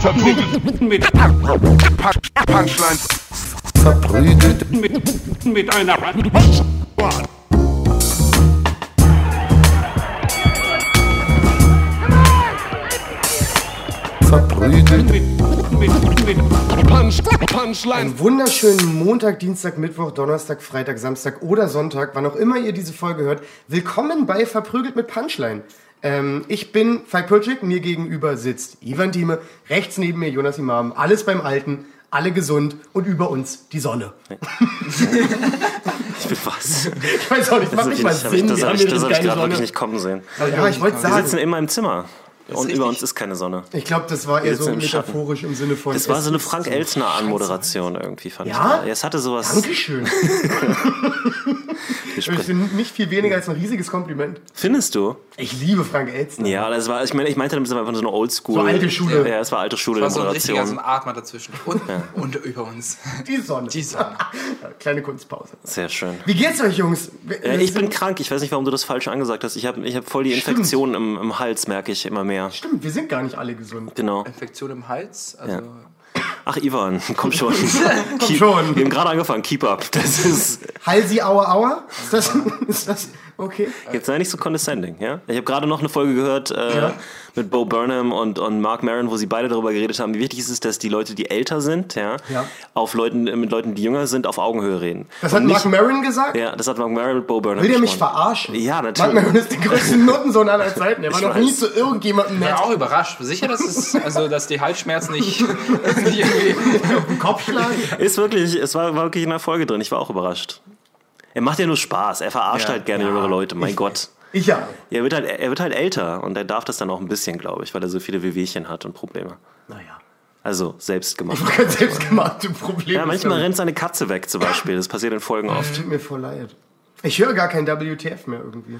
Verprügelt mit Punchlines. Verprügelt Mit, mit einer verprügelt mit, mit, mit Punch, Punchline. Einen wunderschönen Montag, Dienstag, Mittwoch, Donnerstag, Freitag, Samstag oder Sonntag, wann auch immer ihr diese Folge hört. Willkommen bei Verprügelt mit Punchline. Ähm, ich bin Falk Pulczyk, mir gegenüber sitzt Ivan Thieme, rechts neben mir Jonas Imam, alles beim Alten, alle gesund und über uns die Sonne. Ich will was. Ich weiß auch nicht, macht nicht mal Das ich, Sinn, das wir hab haben ich, das das hab ich gerade wirklich nicht kommen sehen. Ja, ich wollte Wir sitzen sagen, immer im Zimmer. Und richtig. über uns ist keine Sonne. ich glaube, das war eher so im Schatten. metaphorisch im Sinne von... Das war so eine Frank scheiße. Anmoderation irgendwie, fand Ja? ich. Ja, es hatte sowas. Dankeschön. Ich finde nicht viel weniger als ein riesiges Kompliment. Findest du? Ich liebe Frank Elstner. Ja, das war, ich meine, ich meinte, das war einfach so eine Oldschool. So alte Schule. Ja, es war alte Schule war der so ein richtiger, so ein Atmer dazwischen. Und, und über uns. Die Sonne. Die Sonne. Kleine Kunstpause. Sehr schön. Wie geht's euch, Jungs? Wir- Äh, ich bin krank. Ich weiß nicht, warum du das falsch angesagt hast. Ich habe ich hab voll die Stimmt. Infektion im, im Hals, merke ich immer mehr. Stimmt, wir sind gar nicht alle gesund. Genau. Infektion im Hals. Also, Ja. Ach, Ivan, komm schon. Keep, schon. Wir haben gerade angefangen. Keep up. Das ist. Halsi, aua, aua? Ist das, ist das okay? Jetzt sei nicht so condescending, ja? Ich habe gerade noch eine Folge gehört äh, Ja. Mit Bo Burnham und, und Mark Maron, wo sie beide darüber geredet haben, wie wichtig es ist, dass die Leute, die älter sind, ja, Ja. auf Leuten, mit Leuten, die jünger sind, auf Augenhöhe reden. Das Und hat Mark Maron gesagt? Ja, das hat Mark Maron mit Bo Burnham Will der mich verarschen? Ja, Mark natürlich. Maron ist der größte Notensohn aller Zeiten. Er war Ich noch nie weiß. zu irgendjemandem ich nett. war auch überrascht. Sicher, dass, es, also, dass die Halsschmerzen nicht, nicht irgendwie. Auf den Kopf schlagen. Ist wirklich, es war, war wirklich in der Folge drin. Ich war auch überrascht. Er macht ja nur Spaß. Er verarscht Ja. halt gerne jüngere Leute. Mein Gott. Ich ja. Er wird, halt, er wird halt älter und er darf das dann auch ein bisschen, glaube ich, weil er so viele Wehwehchen hat und Probleme. Naja. Also selbst gemacht. Ganz selbstgemachte Probleme. Ja, manchmal rennt seine Katze weg zum Beispiel. Das passiert in Folgen oft. Tut mir voll leid. Ich höre gar kein WTF mehr irgendwie.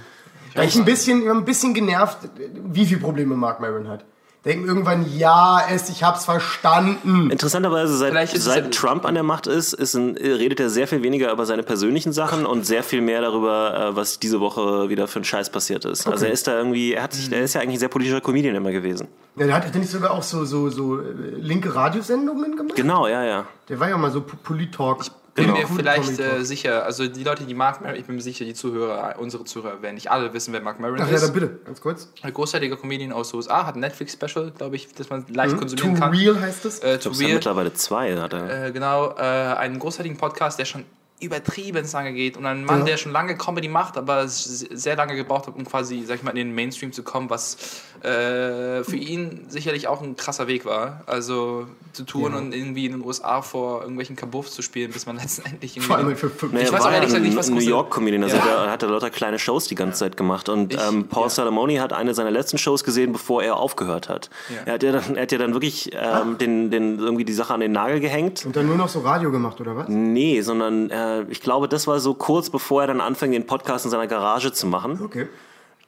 Weil ich ein bisschen, ich ein bisschen genervt, wie viele Probleme Mark Maron hat. Denken irgendwann, ja, es, ich hab's verstanden. Interessanterweise, seit, seit ja- Trump an der Macht ist, ist ein, redet er sehr viel weniger über seine persönlichen Sachen und sehr viel mehr darüber, äh, was diese Woche wieder für ein Scheiß passiert ist. Also er ist da irgendwie, er hat sich, er ist ja eigentlich ein sehr politischer Comedian immer gewesen. Ja, der hat, hat der nicht sogar auch so, so, so äh, linke Radiosendungen gemacht? Genau, ja, ja. Der war ja mal so Polit-Talk. Bin Genau. mir vielleicht äh, sicher, also die Leute, die Mark Maron, ich bin mir sicher, die Zuhörer, unsere Zuhörer werden nicht alle wissen, wer Mark Maron Ach ja, ist. dann bitte, ganz kurz. Ein großartiger Comedian aus den USA, hat ein Netflix-Special, glaube ich, das man leicht Too konsumieren kann. real heißt es. Äh, Ich to glaube, es sind real. mittlerweile zwei. Hat er. Äh, genau, äh, einen großartigen Podcast, der schon übertrieben lange geht und ein Mann, Ja. der schon lange Comedy macht, aber es sehr lange gebraucht hat, um quasi, sag ich mal, in den Mainstream zu kommen, was äh, für ihn sicherlich auch ein krasser Weg war. Also zu tun und irgendwie in den USA vor irgendwelchen Kabuffs zu spielen, bis man letztendlich irgendwie. Vor allem für fünf. Nee, ich weiß auch ja ehrlich gesagt nicht, was New York-Comedian. Also Ja. er hat er lauter kleine Shows die ganze Zeit gemacht. Und Ich- ähm, Paul ja. Salamoni hat eine seiner letzten Shows gesehen, bevor er aufgehört hat. Ja. Er, hat ja dann, er hat ja dann wirklich ähm, den, den, irgendwie die Sache an den Nagel gehängt. Und dann nur noch so Radio gemacht, oder was? Nee, sondern äh, ich glaube, das war so kurz bevor er dann anfing, den Podcast in seiner Garage zu machen. Okay.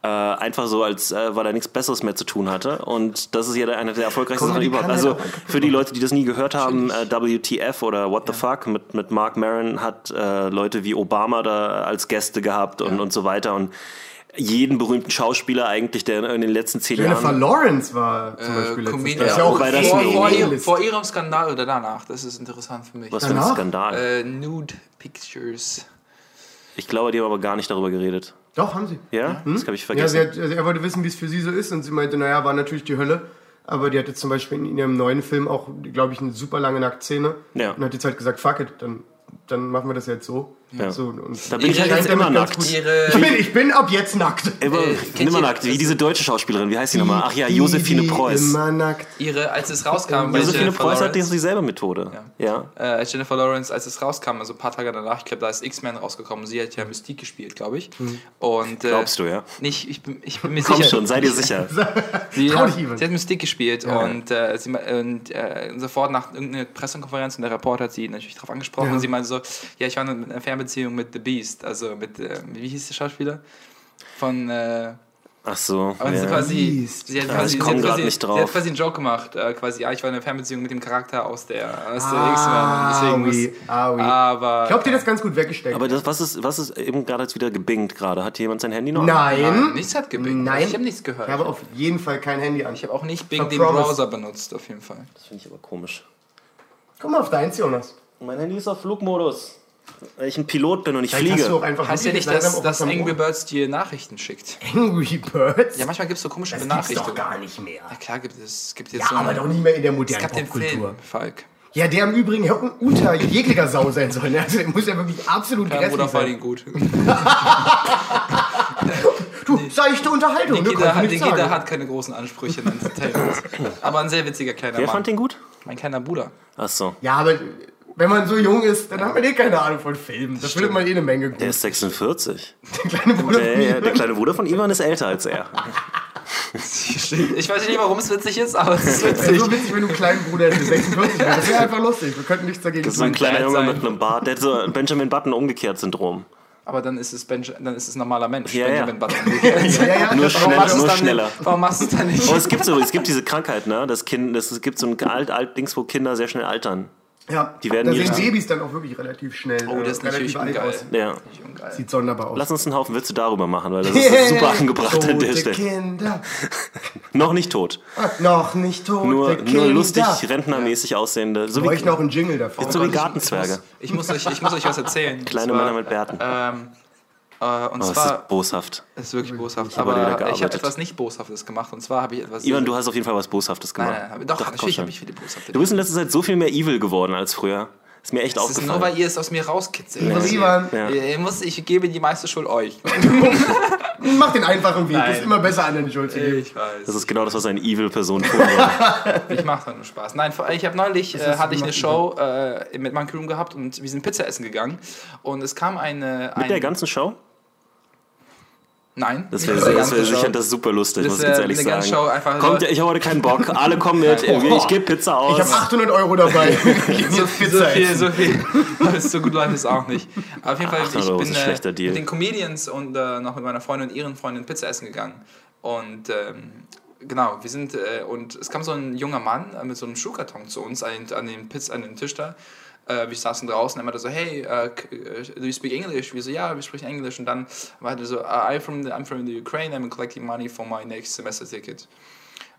Äh, einfach so, als äh, weil er nichts Besseres mehr zu tun hatte. Und das ist ja einer der erfolgreichsten Sachen überhaupt. Also für die Leute, die das nie gehört haben, äh, WTF oder What the Fuck mit, mit Mark Maron hat äh, Leute wie Obama da als Gäste gehabt und, und so weiter. Und jeden berühmten Schauspieler eigentlich, der in den letzten zehn Jennifer Jahren. Lawrence war zum Beispiel letztes Comedian. Das ist ja Ja, auch vor, vor, vor ihrem Skandal oder danach, das ist interessant für mich. Was für ein? Skandal. Äh, Nude Pictures. Ich glaube, die haben aber gar nicht darüber geredet. Doch, haben sie. Ja? Das habe ich Ja, vergessen. sie hat, also er wollte wissen, wie es für sie so ist. Und sie meinte, naja, war natürlich die Hölle. Aber die hatte zum Beispiel in ihrem neuen Film auch, glaube ich, eine super lange Nacktszene. Ja. Und hat jetzt halt gesagt, fuck it, dann, dann machen wir das jetzt so. Ja. so und Da bin ich scheint halt jetzt immer nackt. Ich bin, ich bin ab jetzt nackt. Immer, Äh, ihr- nackt, wie diese deutsche Schauspielerin. Wie heißt die nochmal? Ach ja, Die, Josephine die Preuß. Immer nackt. Ihre, als es rauskam, Jennifer Preuß hat Lawrence, dieselbe Methode. Ja. äh, als Jennifer Lawrence, als es rauskam, also ein paar Tage danach, ich glaube, da ist X-Men rausgekommen. Sie hat ja Mystique gespielt, glaube ich. Und, äh, Glaubst du, ja? Nicht, ich bin, ich bin mir Komm sicher. schon, sei dir sicher. Sie, hat, Ivan. sie hat Mystique gespielt und, äh, sie, und äh, sofort nach irgendeiner Pressekonferenz und der Reporter hat sie natürlich darauf angesprochen Ja. und sie meinte so, ja, ich war in einer Fernbeziehung mit The Beast, also mit, äh, wie hieß der Schauspieler? Von, äh, Ach so. Aber sie, ja. quasi, sie hat quasi, ich sie komm hat grad quasi, nicht sie drauf. hat quasi einen Joke gemacht. Äh, quasi, ja, ich war in einer Fernbeziehung mit dem Charakter aus der, aus der Ah, X-Men. Deswegen oui, muss, ah, oui. Aber Ich glaube, dir das ganz gut weggesteckt. Aber das, was ist, was ist eben gerade jetzt wieder gebingt gerade? Hat jemand sein Handy noch? Nein. Nein, nichts hat gebingt. Nein. Ich habe nichts gehört. Ich habe auf jeden Fall kein Handy an. Ich habe auch nicht Bing den. Browser benutzt, auf jeden Fall. Das finde ich aber komisch. Guck mal auf deins, Jonas. Mein Handy ist auf Flugmodus. Weil ich ein Pilot bin und ich Vielleicht hast du fliege. auch einfach Heißt ja nicht, dass, dass Angry. Birds dir Nachrichten schickt. Angry Birds? Ja, manchmal gibt es so komische das gibt's Benachrichtigungen. doch gar nicht mehr. Ja, klar gibt es. Es gibt jetzt Ja, so aber doch nicht mehr in der Es modernen gab den Popkultur. Film, Falk. Ja, der im Übrigen ja un- unter jeglicher Sau sein soll. Ne? Also, der muss ja wirklich absolut Ja, grässlich sein. den gut. Du, seichte Unterhaltung, ne? Nikita, Kannst hat, Nikita sagen. hat keine großen Ansprüche in Entertainment. aber ein sehr witziger kleiner Wer Mann. fand den gut? Mein kleiner Bruder. Ach so. Ja, aber wenn man so jung ist, dann hat man eh keine Ahnung von Filmen. Das findet man eh eine Menge gut. Der ist 46. Der kleine Bruder von Der, mir. der kleine Bruder von Ivan ist älter als er. Ich weiß nicht, warum es witzig ist, aber es ist Wäre witzig. so witzig, wenn du einen kleinen Bruder hättest, der 46 wäre. Das wäre einfach lustig. Wir könnten nichts dagegen So ein tun. kleiner Junge sein. mit einem Bart. Der hat so ein Benjamin Button umgekehrt Syndrom. Aber dann ist es, Benj dann ist es ein normaler Mensch. Ja, ja. Benjamin Button. Ja, ja, ja. Nur, das- schnell, nur es schneller. Nicht? Warum machst du es dann nicht? Oh, es gibt so, es gibt diese Krankheit, ne? Das kind, das, es gibt so ein alt, alt Dings, wo Kinder sehr schnell altern. Ja, Die werden da sehen Babys dann auch wirklich relativ schnell. Oh, äh, das ist relativ natürlich alt ungeil. aus. Ja. Sieht sonderbar aus. Lass uns einen Haufen Witze darüber machen, weil das ist super angebracht an der Stelle. Kinder. Noch nicht tot. Noch nicht tot. Nur, Kinder. nur lustig, rentnermäßig aussehende. So wie, bräuchten auch einen Jingle davor. so wie Ich- Gartenzwerge. Ich muss, euch, ich muss euch was erzählen. Kleine zwar, Männer mit Bärten. Ähm, äh, und Oh, das zwar, ist boshaft. es ist wirklich boshaft. wieder Aber ich habe etwas nicht Boshaftes gemacht. Und zwar habe ich etwas. Ivan, du hast auf jeden Fall was Boshaftes gemacht. Nein, nein, doch, komm natürlich habe ich viele Boshafte. Du bist in letzter Zeit so viel mehr evil geworden als früher. Ist mir echt Das ist nur, aufgefallen. weil ihr es aus mir rauskitzelt. Lieber Ivan, Ja. Ihr muss, ich gebe die meiste Schuld euch. mach den einfachen Weg. Nein. Ist immer besser an den Schuld zu geben. Ich weiß. Das ist genau das, was eine evil-Person tun. Ich mache doch nur Spaß. Nein, vor- ich habe neulich äh, hatte ich eine Show äh, mit Monkey Room gehabt und wir sind Pizza essen gegangen und es kam eine Mit ein, der ganzen Show? Nein, Das wäre das wär Show. sicher das super lustig, Das muss ich wär ganz ehrlich sagen. Show einfach Kommt, nur- ich habe heute keinen Bock. Alle kommen mit. Ich gebe Pizza aus. Ich habe 800 Euro dabei. so, Pizza so viel, so viel. so gut läuft es auch nicht. Aber auf jeden Fall, 800 ich Euro bin äh, mit den Comedians und äh, noch mit meiner Freundin und ihren Freundin Pizza essen gegangen. Und ähm, genau, wir sind, äh, und es kam so ein junger Mann mit so einem Schuhkarton zu uns an den, an den, Pizza, an den Tisch da. Äh, wir saßen draußen, er meinte so, hey, äh, do you speak English? Wir so, ja, wir sprechen Englisch. Und dann meinte er so, "Uh, I'm from, the, I'm from the Ukraine, I'm collecting money for my next semester ticket.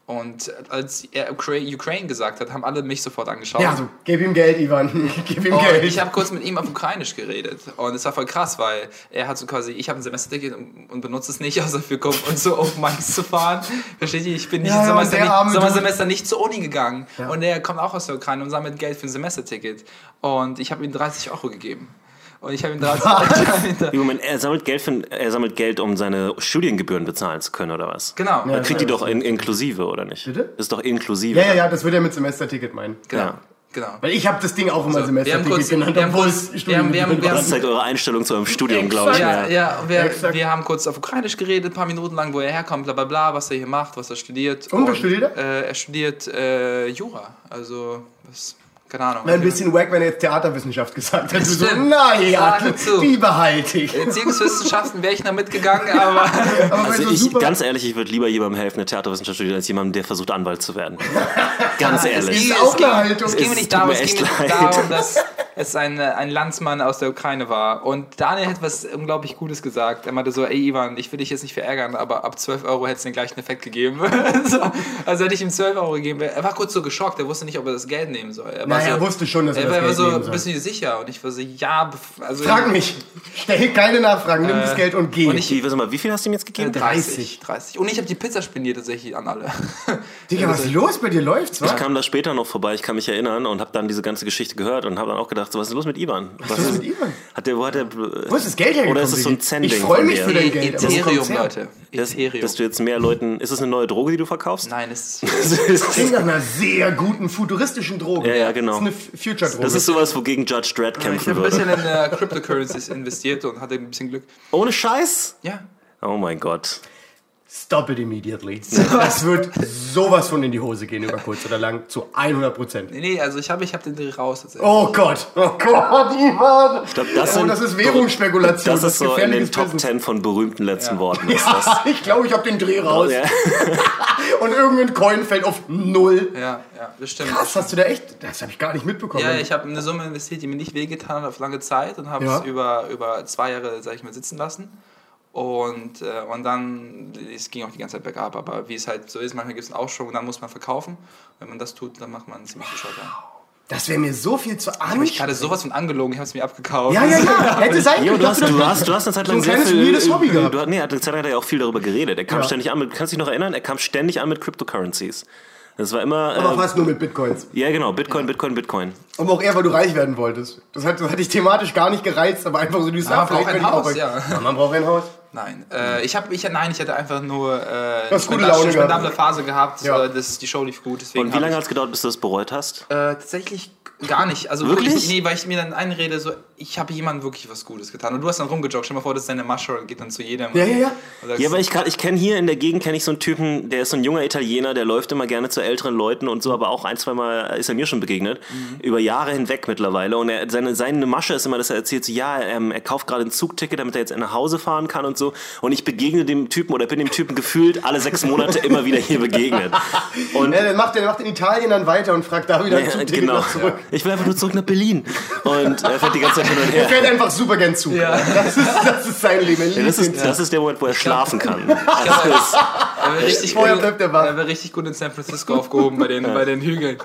Und als er Ukra- Ukraine gesagt hat, haben alle mich sofort angeschaut. Ja, so, gib ihm Geld, Ivan. Gib ihm Und Geld. Ich habe kurz mit ihm auf Ukrainisch geredet und es war voll krass, weil er hat so quasi, ich habe ein Semesterticket und, benutze es nicht, außer für Kumpf und so auf Mainz zu fahren. Versteht ihr? Ich bin nicht Ja, im ja, und Semester, der nicht, arme Sommersemester nicht zur Uni gegangen und er kommt auch aus der Ukraine und sammelt Geld für ein Semesterticket und ich habe ihm 30 Euro gegeben. Und ich habe ihm 30 Euro Wie, Moment, er sammelt, Geld für, er sammelt Geld, um seine Studiengebühren bezahlen zu können, oder was? Genau, Er kriegt die doch in, inklusive, oder nicht? Bitte? Das ist doch inklusive. Ja, ja, ja, das wird er mit Semesterticket meinen. genau, Ja. genau. Weil ich habe das Ding auch immer So, wir haben Semesterticket genannt, wir haben obwohl es haben- wir haben- wir haben- Das zeigt eure Einstellung zu eurem Studium, glaube ich. Ja, ja, und wir, wir haben kurz auf Ukrainisch geredet, ein paar Minuten lang, wo er herkommt, bla bla bla, was er hier macht, was er studiert. Und was studiert er? Äh, er studiert äh, Jura, also, was, keine Ahnung. Wäre ein bisschen wack, wenn er jetzt Theaterwissenschaft gesagt hätte. So, naja, die behalte ich. Erziehungswissenschaften wäre ich noch mitgegangen, aber Aber Also ich, super- ganz ehrlich, ich würde lieber jemandem helfen, eine Theaterwissenschaft studieren, als jemandem, der versucht, Anwalt zu werden. Ganz ehrlich. ist auch eine Haltung. Es ging mir nicht darum, es ging echt mir leid. darum, dass es ein, äh, ein Landsmann aus der Ukraine war. Und Daniel hat was unglaublich Gutes gesagt. Er meinte so, ey Ivan, ich will dich jetzt nicht verärgern, aber ab 12 Euro hätte es den gleichen Effekt gegeben. so, also hätte ich ihm 12 Euro gegeben. Er war kurz so geschockt, er wusste nicht, ob er das Geld nehmen soll. Er war Naja, so, er wusste schon, dass er er das war Geld so, nehmen soll. bist du dir sicher? Und ich war so, ja, also... Frag mich. Stell keine Nachfragen, nimm das Geld und geh. Äh, und ich- Wie, warte mal, wie viel hast du ihm jetzt gegeben? 30. 30. Und ich habe die Pizza spendiert tatsächlich an alle. Digga, was ist los? Bei dir läuft's, Ich wa? kam da später noch vorbei, ich kann mich erinnern und habe dann diese ganze Geschichte gehört und habe dann auch gedacht, so, was ist los mit Ivan? Was, ist mit Ivan? Hat der, wo hat der, Wo ist das Geld hergekommen? Oder ist es so ein Digi? Zen-Ding Ich freue mich für dein Geld. Ethereum? Leute. dass, Ethereum. dass du jetzt mehr Leuten, ist das eine neue Droge, die du verkaufst? Nein, es Klingt nach einer sehr guten futuristischen Droge. Ja, ja, genau. Das ist eine Future-Droge. Das ist sowas, wogegen Judge Dredd Ich kämpfen habe ein würde. bisschen in äh, Cryptocurrencies investiert und hatte ein bisschen Glück. Ohne Scheiß? Ja. Oh mein Gott. Stop it immediately. Das wird sowas von in die Hose gehen über kurz oder lang zu 100 Prozent. Nee, nee, also ich habe ich hab den Dreh raus. Oh Gott, oh Gott, Ivan. Ich glaub, das oh, sind- das ist Währungsspekulation. Das ist so in den Top. 10 von berühmten letzten Ja. Worten. Ist Ja, das. ich glaube, ich habe den Dreh raus. Ja. Und irgendein Coin fällt auf null. Ja, ja, das stimmt. Krass, hast du da echt? Das habe ich gar nicht mitbekommen. Ja, ich habe eine Summe investiert, die mir nicht wehgetan hat auf lange Zeit und habe Ja. es über, über zwei Jahre, sag ich mal, sitzen lassen. Und, äh, und dann, es ging auch die ganze Zeit bergab, aber wie es halt so ist, manchmal gibt es einen Aufschwung und dann muss man verkaufen. Wenn man das tut, dann macht man ziemlich viel Schotter. Das wäre mir so viel zu Ich habe anstrengend. gerade sowas von angelogen, ich habe es mir abgekauft. Ja, ja, ja. Hätte sein Ja, können. du, hast, du, hast, du hast eine Zeit lang so ein sehr viel. Hobby gehabt. Du, nee, eine Zeit lang hat er ja auch viel darüber geredet. Er kam Ja. ständig an mit, kannst du dich noch erinnern? Er kam ständig an mit Cryptocurrencies. Das war immer. Aber äh, fast nur mit Bitcoins. ja, genau. Bitcoin, Bitcoin, Bitcoin. Aber auch eher, weil du reich werden wolltest. Das hat, das hat dich thematisch gar nicht gereizt, aber einfach so dieses Ja, man braucht ein Haus, ja. ja. Man braucht ein Haus. Nein, äh, ich habe, ich, nein, ich hatte einfach nur äh, eine spendable Phase gehabt. Ja. Das, die Show lief gut. Deswegen Und wie hab lange hat es gedauert, bis du das bereut hast? Äh, tatsächlich gar nicht. Also Wirklich? wirklich? Nee, weil ich mir dann einrede, so, ich habe jemandem wirklich was Gutes getan. Und du hast dann rumgejoggt. Stell dir mal vor, das ist deine Masche und geht dann zu jedem. Ja, ja, ja. Ja, aber ich, kann- ich kenne hier in der Gegend kenne ich so einen Typen, der ist so ein junger Italiener, der läuft immer gerne zu älteren Leuten und so, aber auch ein, zwei Mal ist er mir schon begegnet, über Jahre hinweg mittlerweile. Und er, seine, seine Masche ist immer, dass er erzählt, so, ja, ähm, er kauft gerade ein Zugticket, damit er jetzt nach Hause fahren kann und so. Und ich begegne dem Typen oder bin dem Typen gefühlt alle sechs Monate immer wieder hier begegnet. Und Ja, der macht, der macht in Italien dann weiter und fragt da wieder ein ja, Zugticket genau. noch zurück. Ich will einfach nur zurück nach Berlin. Und er fährt die ganze Zeit hin und Er her. fährt einfach super gern zu. Ja. Das, ist, das ist sein Leben. Er Ja, das, ist, das ist der Moment, wo er schlafen kann. er wäre richtig, Vorher gut, er er wär richtig gut in San Francisco aufgehoben bei den, bei den Hügeln.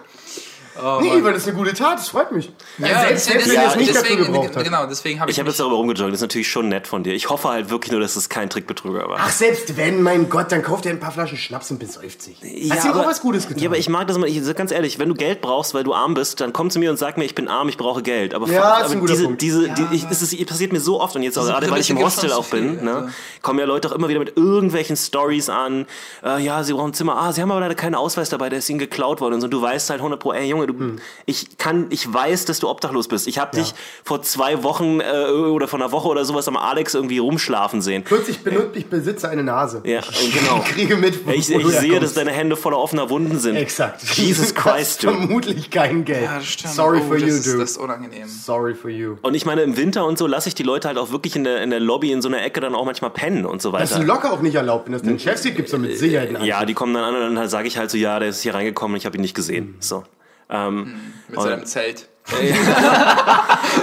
Oh, Nee, Mann. weil das ist eine gute Tat, das freut mich. Ja, selbst deswegen, selbst wenn er es nicht dafür deswegen, gebraucht hat. genau, deswegen habe ich, Ich habe jetzt darüber rumgejoggt, das ist natürlich schon nett von dir. Ich hoffe halt wirklich nur, dass es kein Trickbetrüger war. Ach, selbst wenn, mein Gott, dann kauft er ein paar Flaschen Schnaps und besäuft sich. Hast du auch was Gutes getan? Ja, aber ich mag das immer, ich sag ganz ehrlich, wenn du Geld brauchst, weil du arm bist, dann komm zu mir und sag mir, ich bin arm, ich brauche Geld. Aber, Ja, vor- ist ein aber guter diese, Punkt. diese, die, ich, es passiert mir so oft und jetzt auch gerade, weil ich im Hostel auch zu bin, viel, ne, also. kommen ja Leute auch immer wieder mit irgendwelchen Stories an. Äh, ja, sie brauchen ein Zimmer. Ah, sie haben aber leider keinen Ausweis dabei, der ist ihnen geklaut worden und so. Und du weißt halt 100 pro, ey Junge, du, Hm. ich kann, ich weiß, dass du obdachlos bist. Ich habe dich vor zwei Wochen äh, oder vor einer Woche oder sowas am Alex irgendwie rumschlafen sehen. Kurz, ich, benut, ich besitze eine Nase. Ja, genau. Ich kriege mit, wo, Ich, wo ich du sehe, dass deine Hände voller offener Wunden sind. Exakt. Jesus Christ, ist du. vermutlich kein Geld. Ja, das stimmt. Sorry oh, for das you, ist, dude. Das ist unangenehm. Sorry for you. Und ich meine, im Winter und so lasse ich die Leute halt auch wirklich in der, in der Lobby in so einer Ecke dann auch manchmal pennen und so Das ist weiter. locker auch nicht erlaubt. Wenn das dein Chef sieht, gibt es mit Sicherheit einen Ja, die kommen dann an und dann sage ich halt so, ja, der ist hier reingekommen, ich habe ihn nicht gesehen. So. Ähm, Mit seinem Zelt.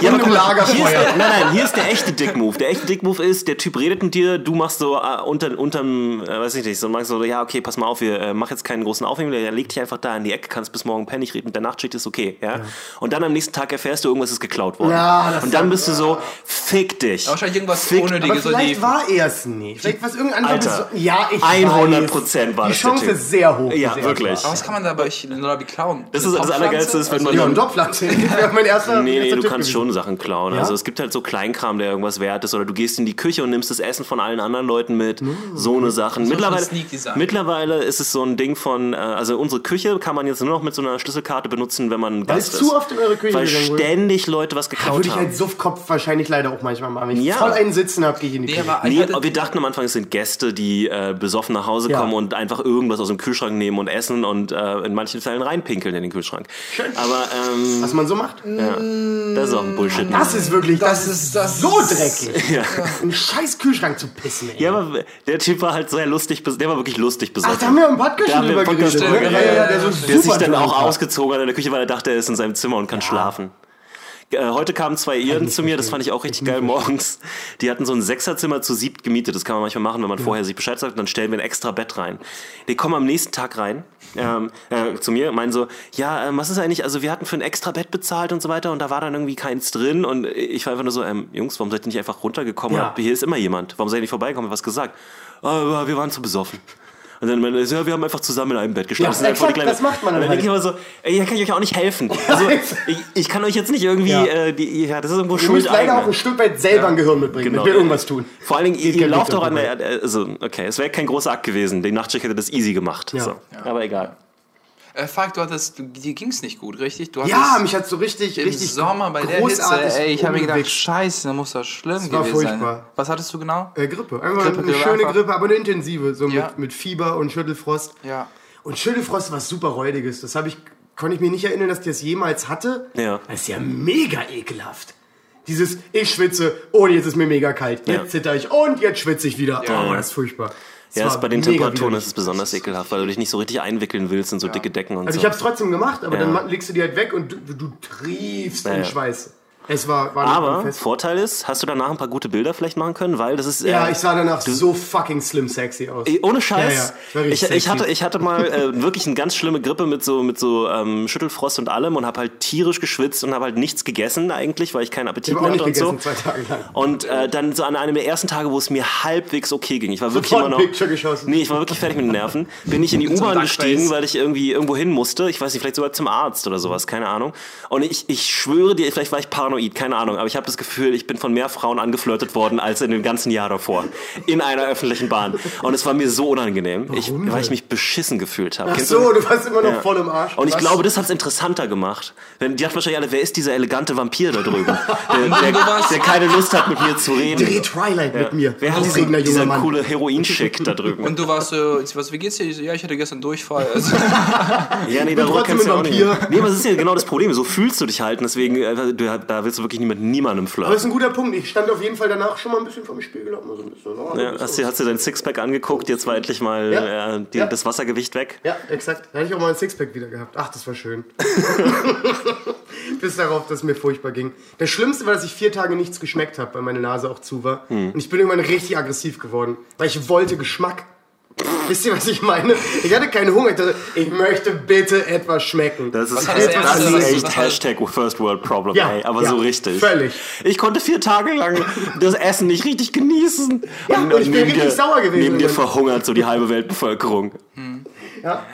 ja, Hier ist Lagerfeuer. der, nein, nein, hier ist der echte Dick-Move. Der echte Dick-Move ist, der Typ redet mit dir, du machst so äh, unter, unterm, äh, weiß ich nicht, so machst so, ja, okay, pass mal auf, wir äh, mach jetzt keinen großen Aufhänger, der legt dich einfach da in die Ecke, kannst bis morgen pennen, ich rede mit der Nachtschicht, ist okay, ja? Und dann am nächsten Tag erfährst du, irgendwas ist geklaut worden. Ja, das und dann bist du so, fick dich. Wahrscheinlich irgendwas Fick- Aber Unnötiges. so vielleicht die, war er es nicht. Vielleicht war es irgendein Alter, Beso- Ja, ich 100% weiß. war Die das der Chance ist sehr hoch. Ja, er wirklich. es. Aber was kann man da bei euch in der Lobby klauen? Das ist- das? Allergeilste ist, wenn man Also, Ja, ein. Das wäre mein erster Nee, nee, erster du Tipp kannst gewesen. schon Sachen klauen. Ja? Also es gibt halt so Kleinkram, der irgendwas wert ist. Oder du gehst in die Küche und nimmst das Essen von allen anderen Leuten mit. So eine Sachen. muss Mittlerweile, mittlerweile ist es so ein Ding von, äh, also unsere Küche kann man jetzt nur noch mit so einer Schlüsselkarte benutzen, wenn man Weil Gast es ist. zu oft in eure Küche Weil ständig Leute was geklaut Würde ich haben. als Suffkopf wahrscheinlich leider auch manchmal machen. Wenn ich Ja. voll einen Sitzen habe, gehe ich in die Nee, Küche. Nee, aber wir dachten am Anfang, es sind Gäste, die äh, besoffen nach Hause Ja. kommen und einfach irgendwas aus dem Kühlschrank nehmen und essen und äh, in manchen Fällen reinpinkeln in den Kühlschrank. Aber ähm, Was man so macht? Das ist auch ein Bullshit. Das ist wirklich, das, ist das so dreckig. ja. In einen scheiß Kühlschrank zu pissen, ey. ja, aber der Typ war halt sehr lustig, der war wirklich lustig besoffen. Ach, da haben wir im Podcast schon drüber geredet. Ja, ja, ja, der so Der sich dann auch ausgezogen hat in der Küche, weil er dachte, er ist in seinem Zimmer und kann schlafen. Äh, Heute kamen zwei Irren zu mir, das fand ich auch richtig geil morgens. Die hatten so ein Sechserzimmer zu siebt gemietet. Das kann man manchmal machen, wenn man vorher sich Bescheid sagt, dann stellen wir ein extra Bett rein. Die kommen am nächsten Tag rein ähm, äh, zu mir und meinen so, ja, ähm, was ist eigentlich, also wir hatten für ein extra Bett bezahlt und so weiter und da war dann irgendwie keins drin und ich war einfach nur so, ähm, Jungs, warum seid ihr nicht einfach runtergekommen? Ja. Hier ist immer jemand. Warum seid ihr nicht vorbeigekommen? Was gesagt? Ah, wir waren zu besoffen. Und dann meinte er, ja, wir haben einfach zusammen in einem Bett geschlafen. Ja, exakt, das macht man Und dann dann denke ich immer so, ey, hier kann ich euch auch nicht helfen. Also, ich, ich kann euch jetzt nicht irgendwie, Ja. äh, die, ja, das ist irgendwo Schuld musst leider auch ein Stück weit selber ein Gehirn mitbringen, Genau. wenn wir irgendwas tun. Vor allen Dingen, ihr, ihr lauft doch an der, also, okay, es wäre kein großer Akt gewesen. Die Nachtschicht hätte das easy gemacht. Ja. So. Aber egal. Äh, Falk, du hattest, du, dir ging's nicht gut, richtig? Du Ja, mich hat so richtig, im richtig Sommer bei der Hitze, ey, ich habe mir gedacht, scheiße, da muss das schlimm war gewesen sein. furchtbar. Was hattest du genau? Äh, Grippe. Einfach Grippe, eine Grippe schöne einfach. Grippe, aber eine intensive. So Ja. mit, mit Fieber und Schüttelfrost. Ja. Und Schüttelfrost was super räudiges. Das habe ich, konnte ich mir nicht erinnern, dass ich das jemals hatte. Ja. Das ist ja mega ekelhaft. Dieses, ich schwitze, oh, jetzt ist mir mega kalt. Jetzt Ja. zitter ich und jetzt schwitze ich wieder. Ja. oh, das ist furchtbar. Ja, ist bei den Temperaturen ist es besonders ekelhaft, weil du dich nicht so richtig einwickeln willst in so dicke Decken und Also so. ich habe es trotzdem gemacht, aber Ja. dann legst du die halt weg und du, du, triefst Ja, in ja. Schweiß. Es war, war Aber. Vorteil ist, hast du danach ein paar gute Bilder vielleicht machen können, weil das ist Ja, äh, ich sah danach so fucking slim sexy aus. Ohne Scheiß. Ja, ja, ich, ich, hatte, ich hatte mal äh, wirklich eine ganz schlimme Grippe mit so, mit so ähm, Schüttelfrost und allem und habe halt tierisch geschwitzt und habe halt nichts gegessen eigentlich, weil ich keinen Appetit Ich hab auch mehr nicht hatte und so. zwei Tage lang. Und äh, dann so an einem der ersten Tage, wo es mir halbwegs okay ging, ich war wirklich Sofort immer noch. Picture geschossen. Nee, ich war wirklich fertig mit den Nerven. Bin ich in die U-Bahn gestiegen, weil ich irgendwie irgendwo hin musste. Ich weiß nicht, vielleicht sogar zum Arzt oder sowas, keine Ahnung. Und ich, ich schwöre dir, vielleicht war ich paranoid, keine Ahnung, aber ich habe das Gefühl, ich bin von mehr Frauen angeflirtet worden als in dem ganzen Jahr davor. In einer öffentlichen Bahn. Und es war mir so unangenehm, ich, weil ich denn? mich beschissen gefühlt habe. Ach Kennst so, du warst immer noch Ja. voll im Arsch. Und ich Was? glaube, das hat es interessanter gemacht. Wenn, die dachten wahrscheinlich alle, wer ist dieser elegante Vampir da drüben? Der, der, der keine Lust hat, mit mir zu reden. Dreh Twilight mit mir. Wer hat diesen, dieser Mann. coole Heroin-Schick da drüben? Und du warst so, so, was, wie geht's dir? Ja, ich hatte gestern Durchfall. Also, Ja, nee, darüber kannst du ja auch nicht. Nee, aber das ist ja genau das Problem. So fühlst du dich halt. und Deswegen, äh, du, da willst du wirklich nie mit niemandem Aber das flirten. ist ein guter Punkt. Ich stand auf jeden Fall danach schon mal ein bisschen vorm Spiegel. Hab mal so ein bisschen, oh, Ja, hast, du, hast du dein Sixpack angeguckt? Jetzt war endlich mal Ja. äh, die, Ja. das Wassergewicht weg. Ja, exakt. Da hatte ich auch mal ein Sixpack wieder gehabt. Ach, das war schön. Bis darauf, dass es mir furchtbar ging. Das Schlimmste war, dass ich vier Tage nichts geschmeckt habe, weil meine Nase auch zu war. Hm. Und ich bin irgendwann richtig aggressiv geworden, weil ich wollte Geschmack. Wisst ihr, was ich meine? Ich hatte keinen Hunger. Ich dachte, ich möchte bitte etwas schmecken. Das ist, das das erste, ist echt Hashtag First World Problem, Ja, ey, aber ja, so richtig. völlig. Ich konnte vier Tage lang das Essen nicht richtig genießen. Ja, und ich bin richtig dir, sauer gewesen Neben dir verhungert so die halbe Weltbevölkerung. Ja.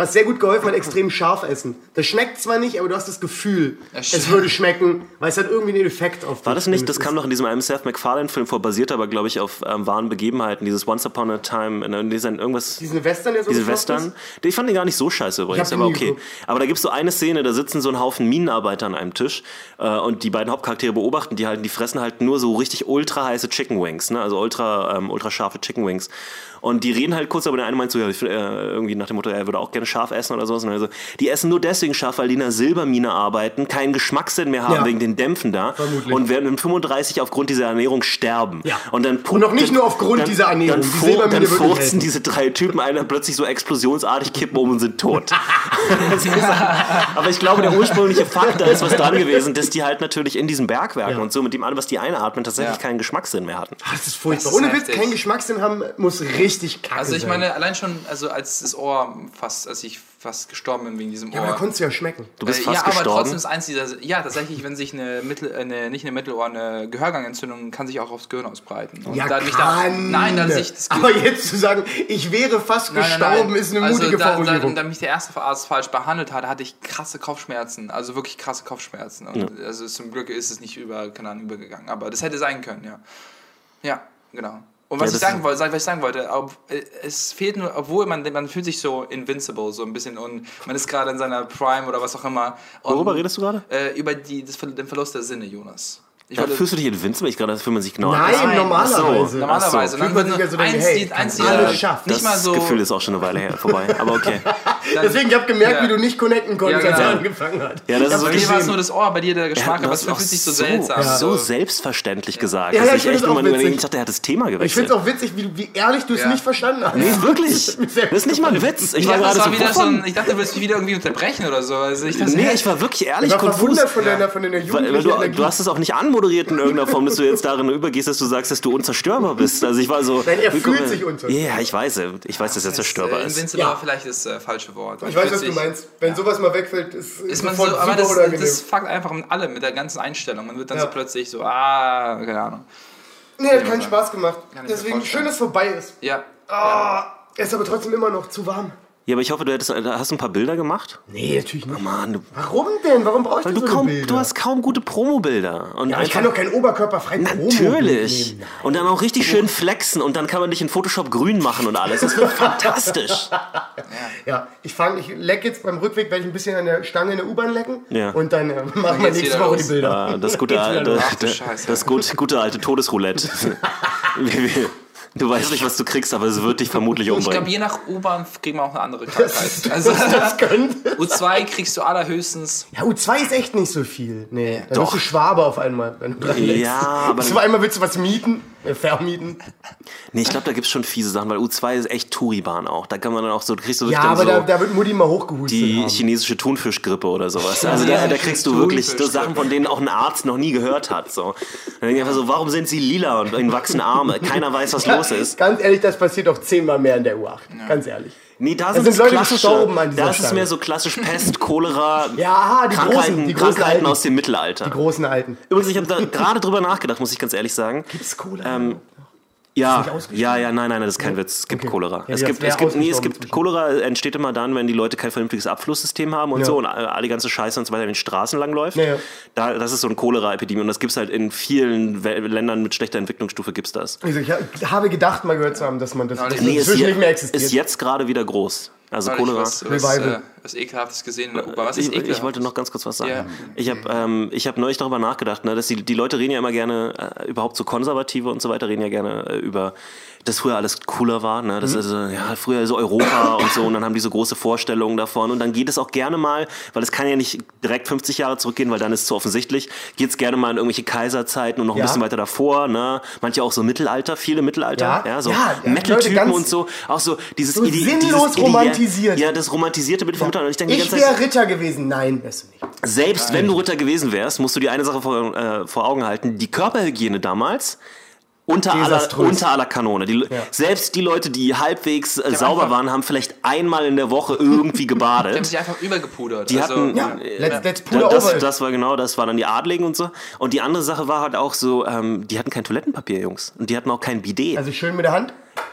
Was sehr gut geholfen hat, extrem scharf essen. Das schmeckt zwar nicht, aber du hast das Gefühl, es würde schmecken, weil es hat irgendwie einen Effekt auf War dich, das wenn nicht, das kam doch in diesem einem Seth MacFarlane-Film vor, basiert aber, glaube ich, auf ähm, wahren Begebenheiten. Dieses Once Upon a Time, in, in diesen irgendwas. Diesen Western, der so Diese gefloppt Western, ist? ich fand den gar nicht so scheiße übrigens, aber okay. geguckt. Aber da gibt es so eine Szene, da sitzen so ein Haufen Minenarbeiter an einem Tisch äh, und die beiden Hauptcharaktere beobachten die halt, die fressen halt nur so richtig ultra heiße Chicken Wings, ne? also ultra, ähm, ultra scharfe Chicken Wings. Und die reden halt kurz, aber der eine meint so, ja, ich, äh, irgendwie nach dem Motto, er würde auch gerne scharf essen oder sowas. Und also, die essen nur deswegen scharf, weil die in einer Silbermine arbeiten, keinen Geschmackssinn mehr haben Ja. wegen den Dämpfen da Vermutlich. und werden mit 35 aufgrund dieser Ernährung sterben. Ja. Und, dann Und noch nicht nur aufgrund dieser Ernährung. Dann, Die fu- dann furzen helfen. diese drei Typen einer plötzlich so explosionsartig kippen um und sind tot. Aber ich glaube, der ursprüngliche Fakt, da ist was dran gewesen, dass die halt natürlich in diesen Bergwerken Ja. und so mit dem allem, was die einatmen, tatsächlich Ja. keinen Geschmackssinn mehr hatten. Ach, das ist furchtbar. Das ist Ohne Witz, heftig. kein Geschmackssinn haben, muss richtig kacke also ich sein. meine, allein schon, also als das Ohr fast, als ich fast gestorben bin wegen diesem Ja, aber da Ohr. konntest du ja schmecken. Du bist Äh, fast ja, aber gestorben. trotzdem ist eins dieser. Ja, tatsächlich, wenn sich eine Mittel, äh, eine, nicht eine Mittelohr, eine Gehörgangentzündung kann sich auch aufs Gehirn ausbreiten. Und Ja, da mich kann. Da, nein, da sich das aber jetzt zu sagen, ich wäre fast Nein, nein, gestorben, nein. ist eine also mutige da, da, Formulierung. da mich der erste Arzt falsch behandelt hat, hatte ich krasse Kopfschmerzen. Also wirklich krasse Kopfschmerzen. Und Also zum Glück ist es nicht über, keine Ahnung, übergegangen. Aber das hätte sein können, ja. Ja, genau. Und was Ja, ich sagen wollte, was ich sagen wollte, äh, es fehlt nur, obwohl man, man fühlt sich so invincible, so ein bisschen und man ist gerade in seiner Prime oder was auch immer. Und, Worüber redest du gerade? Äh, über die, das, den Verlust der Sinne, Jonas. Ich Ja, fühlst du dich invincible? Ich gerade, das fühlt man sich genau Nein, an. normalerweise. So. Normalerweise. Fühlt man sich ja so eins, hey, die, eins alles schaffen. nicht mal Das so. Gefühl ist auch schon eine Weile her vorbei. Aber okay. dann- Deswegen, ich habe gemerkt, Ja. wie du nicht connecten konntest, Ja, als er genau. angefangen hat. Ja, das ist Ich Bei mir war es nur das Ohr, bei dir der Er Geschmack, aber das es auch fühlt sich so so, seltsam. so selbstverständlich gesagt. Ja, ja, ich ich echt das witzig. ich dachte, er hat das Thema Ich gewechselt. finde es auch witzig, wie, wie ehrlich du es nicht verstanden hast. Nee, wirklich. Das ist Das nicht mal ein Witz. Ich Ich war dachte, das war so, so ich du willst mich wieder irgendwie unterbrechen oder so. Also ich Nee, ich war wirklich Ich ehrlich war konfus. verwundert von deiner, von deiner Energie. du hast es auch nicht anmoderiert in irgendeiner Form, dass du jetzt darin übergehst, dass du sagst, dass du unzerstörbar bist. Also ich war so. Nein, er fühlt sich unzerstörbar. Ja, ich weiß, ich weiß, dass er zerstörbar äh, ist. Invincible Ja. vielleicht das äh, falsche Wort. ich weiß, was du meinst. Wenn sowas mal wegfällt, ist, Ist man so, aber das, das fuckt einfach mit allem, mit der ganzen Einstellung. Man wird dann Ja. so plötzlich so, ah, keine Ahnung. nee, hat Ja, keinen ja. Spaß gemacht. Deswegen schön, dass es vorbei ist. Ja. Ah, er ist aber trotzdem immer noch zu warm. Ja, aber ich hoffe, du hättest, äh, hast ein paar Bilder gemacht? Nee, natürlich nicht. Mann, du, Warum denn? Warum brauchst weil du so kaum, Bilder? du hast kaum gute Promo-Bilder. Und ja, aber ich kann doch kein oberkörperfrei Promo Natürlich. nehmen. Und dann auch richtig schön flexen und dann kann man dich in Photoshop grün machen und alles. Das wird fantastisch. Ja, ich fange, ich leck jetzt beim Rückweg, werde ich ein bisschen an der Stange in der U-Bahn lecken. Ja. Und dann äh, machen wir nächste Woche die Bilder. Ah, Das gute, du Scheiße. das gut, gute alte Todesroulette. Du weißt nicht, was du kriegst, aber es wird dich vermutlich Ich glaube, umbringen. je nach U-Bahn kriegt man auch eine andere Krankheit. Also das könnte. U2 kriegst du allerhöchstens. Ja, U2 ist echt nicht so viel. Nee, dann Doch. bist du Schwabe auf einmal, wenn du. Ja, aber- Auf einmal willst du was mieten, äh, vermieten. Nee, ich glaube, da gibt es schon fiese Sachen, weil U2 ist echt Touribahn auch. Da kann man dann auch so, kriegst du Ja, wirklich aber dann da, so da wird Mutti mal hochgehustet die haben. chinesische Thunfischgrippe oder sowas. Also Ja, da, da kriegst du wirklich so. Sachen, von denen auch ein Arzt noch nie gehört hat. So. Dann denke ich einfach so, warum sind sie lila und wachsen Arme? Keiner weiß, was los ist. Ganz ehrlich, das passiert auch zehnmal mehr in der U8. Ganz ehrlich. Nee, da sind, sind es Leute klassische, gestorben an dieser da ist es mehr so klassisch Pest, Cholera, Ja, die Krankheiten, großen, die großen Krankheiten Alten. aus dem Mittelalter. Die großen Alten. Übrigens, ich habe da gerade drüber nachgedacht, muss ich ganz ehrlich sagen. Gibt's Cola? Ähm, Ja, ja, ja, nein, nein, das ist kein Witz. Es gibt Okay. Cholera. Ja, es gibt, es gibt, nee, es gibt. Cholera entsteht immer dann, wenn die Leute kein vernünftiges Abflusssystem haben und Ja. so und all die ganze Scheiße und so weiter in den Straßen langläuft. Ja, ja. Da, das ist so eine Cholera-Epidemie und das gibt's halt in vielen We Ländern mit schlechter Entwicklungsstufe gibt's das. Also ich ha- habe gedacht, mal gehört zu haben, dass man das nee, das inzwischen je- nicht mehr existiert. ist jetzt gerade wieder groß. Also Cholera. was, was, Revival. äh, was Ekelhaftes gesehen in der U-Bahn. Was ist Ich, ekelhaft? ich wollte noch ganz kurz was sagen. Ja. Ich habe ähm, ich hab neulich darüber nachgedacht, ne, dass die, die Leute reden ja immer gerne, äh, überhaupt so Konservative und so weiter, reden ja gerne äh, über, dass früher alles cooler war. Ne? Mhm. Das ist, äh, ja, früher so Europa und so und dann haben die so große Vorstellungen davon und dann geht es auch gerne mal, weil es kann ja nicht direkt 50 Jahre zurückgehen, weil dann ist es zu offensichtlich, geht es gerne mal in irgendwelche Kaiserzeiten und noch ein Ja. bisschen weiter davor. Ne? Manche auch so Mittelalter, viele Mittelalter. Ja. so Ja, ja, Metal-Typen und so. Auch so dieses, So Ide- sinnlos dieses Ide- romantisiert. Ja, das romantisierte Bild vom Mittelalter. Und ich denke Ich wäre Ritter gewesen. Nein, wärst du nicht. selbst wenn du Ritter gewesen wärst, musst du dir eine Sache vor, äh, vor Augen halten. Die Körperhygiene damals unter aller, unter aller Kanone. Die, Selbst die Leute, die halbwegs äh, sauber waren, haben vielleicht einmal in der Woche irgendwie Die haben gebadet. sich einfach übergepudert. Die also, hatten, Ja, äh, let's, let's over das, das war genau, das waren dann die Adligen und so. Und die andere Sache war halt auch so, ähm, die hatten kein Toilettenpapier, Jungs. Und die hatten auch kein Bidet. Also schön mit der Hand.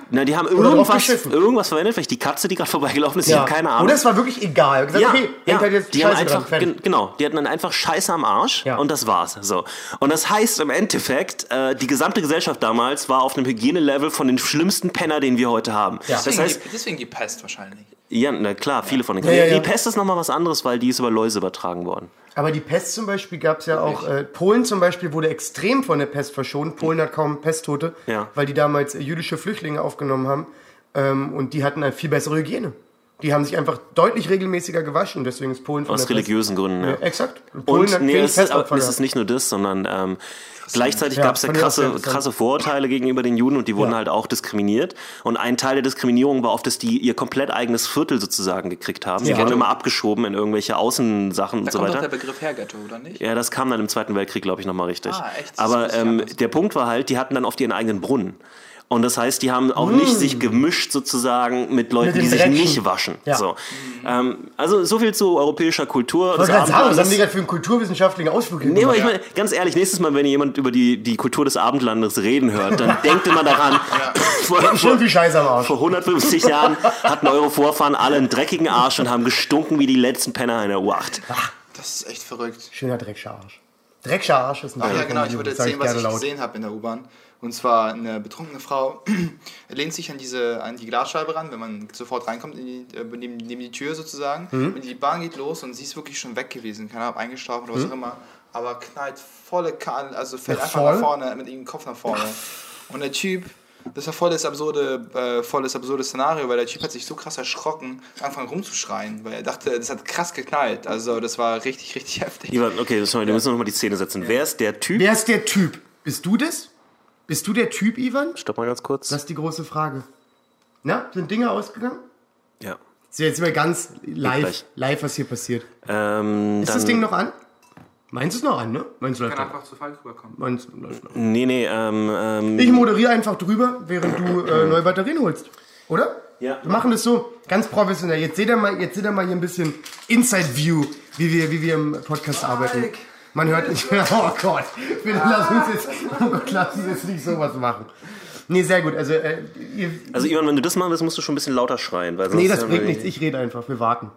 Na, die haben irgendwas, irgendwas verwendet, vielleicht die Katze, die gerade vorbeigelaufen ist, ich habe keine Ahnung. Oder es war wirklich egal. Gesagt, Ja, okay, ja. halt jetzt die haben Scheiße dran. einfach, gen- genau, die hatten dann einfach Scheiße am Arsch Ja. und das war's. So. Und das heißt im Endeffekt, äh, die gesamte Gesellschaft damals war auf einem Hygienelevel von den schlimmsten Penner, den wir heute haben. Ja. Das deswegen, heißt, die, deswegen die Pest wahrscheinlich. Ja, na klar, viele von den Ja, ja, ja. Die Pest ist nochmal was anderes, weil die ist über Läuse übertragen worden. Aber die Pest zum Beispiel gab es ja auch. Äh, Polen zum Beispiel wurde extrem von der Pest verschont. Polen hat kaum Pesttote, weil die damals äh, jüdische Flüchtlinge aufgenommen haben. Ähm, und die hatten eine viel bessere Hygiene. Die haben sich einfach deutlich regelmäßiger gewaschen. Deswegen ist Polen von Aus der religiösen Gründen, Pest. ja. Ja, exakt. Polen Und nee, es, ist, aber es ist nicht nur das, sondern ähm, gleichzeitig Ja, gab es ja krasse, krasse Vorurteile gegenüber den Juden und die wurden Ja. halt auch diskriminiert. Und ein Teil der Diskriminierung war oft, dass die ihr komplett eigenes Viertel sozusagen gekriegt haben. Die Ja. wurden immer abgeschoben in irgendwelche Außensachen Da und so kommt doch weiter. der Begriff her, Ghetto, oder nicht? Ja, das kam dann im Zweiten Weltkrieg, glaube ich, nochmal richtig. Ah, echt? Das Aber ähm, der Punkt war halt, die hatten dann oft ihren eigenen Brunnen. Und das heißt, die haben auch nicht sich gemischt sozusagen mit Leuten, Mm. Mit die sich Dreckchen. nicht waschen. Ja. So. Ähm, also so viel zu europäischer Kultur. Ich wollte gerade sagen, was Abendlandes. haben die gerade für einen kulturwissenschaftlichen Ausflug Nee, aber ich meine, ganz ehrlich, nächstes Mal, wenn ihr jemand über die, die Kultur des Abendlandes reden hört, dann denkt immer daran, vor, Schön vor, Arsch. vor 150 Jahren hatten eure Vorfahren alle einen dreckigen Arsch und haben gestunken wie die letzten Penner in der U8. Das ist echt verrückt. Schöner Dreckscher Arsch. Dreckscher Arsch ist ein Ach ja, genau, ich sag erzählen, was ich laut. gesehen habe in der U-Bahn. Und zwar eine betrunkene Frau lehnt sich an, diese, an die Glasscheibe ran, wenn man sofort reinkommt, in die, äh, neben, neben die Tür sozusagen. Mhm. Und die Bahn geht los und sie ist wirklich schon weg gewesen. Keine Ahnung, eingestaubt oder was Mhm. auch immer. Aber knallt volle Kahn, also fällt Ja, einfach voll. nach vorne mit ihrem Kopf nach vorne. Und der Typ, das war voll das absurde, äh, voll das absurde Szenario, weil der Typ hat sich so krass erschrocken, angefangen rumzuschreien, weil er dachte, das hat krass geknallt. Also das war richtig, richtig heftig. Okay, sorry, wir müssen noch mal die Szene setzen. Wer ist der Typ? Wer ist der Typ? Bist du das? Bist du der Typ, Ivan? Stopp mal ganz kurz. Das ist die große Frage. Na, sind Dinge ausgegangen? ja. Ist jetzt mal ganz live, live, was hier passiert. Ähm, Ist dann, das Ding noch an? Meinst du es noch an, ne? Meinst du läuft noch? einfach zu falsch rüberkommen. Meinst du läuft noch? Nee, nee, ähm, ähm, Ich moderiere einfach drüber, während du äh, neue Batterien holst. Oder? Ja. Wir machen das so ganz professionell. Jetzt seht ihr mal, jetzt seht ihr mal hier ein bisschen Inside View, wie wir, wie wir im Podcast arbeiten. Man hört nicht. Oh Gott, bitte lass uns jetzt, oh Gott, lass uns jetzt nicht sowas machen. Nee, sehr gut. Also, äh, ihr, Also Ivan, wenn du das machen willst, musst du schon ein bisschen lauter schreien. Weil sonst nee, das bringt nichts. Ich rede einfach. Wir warten.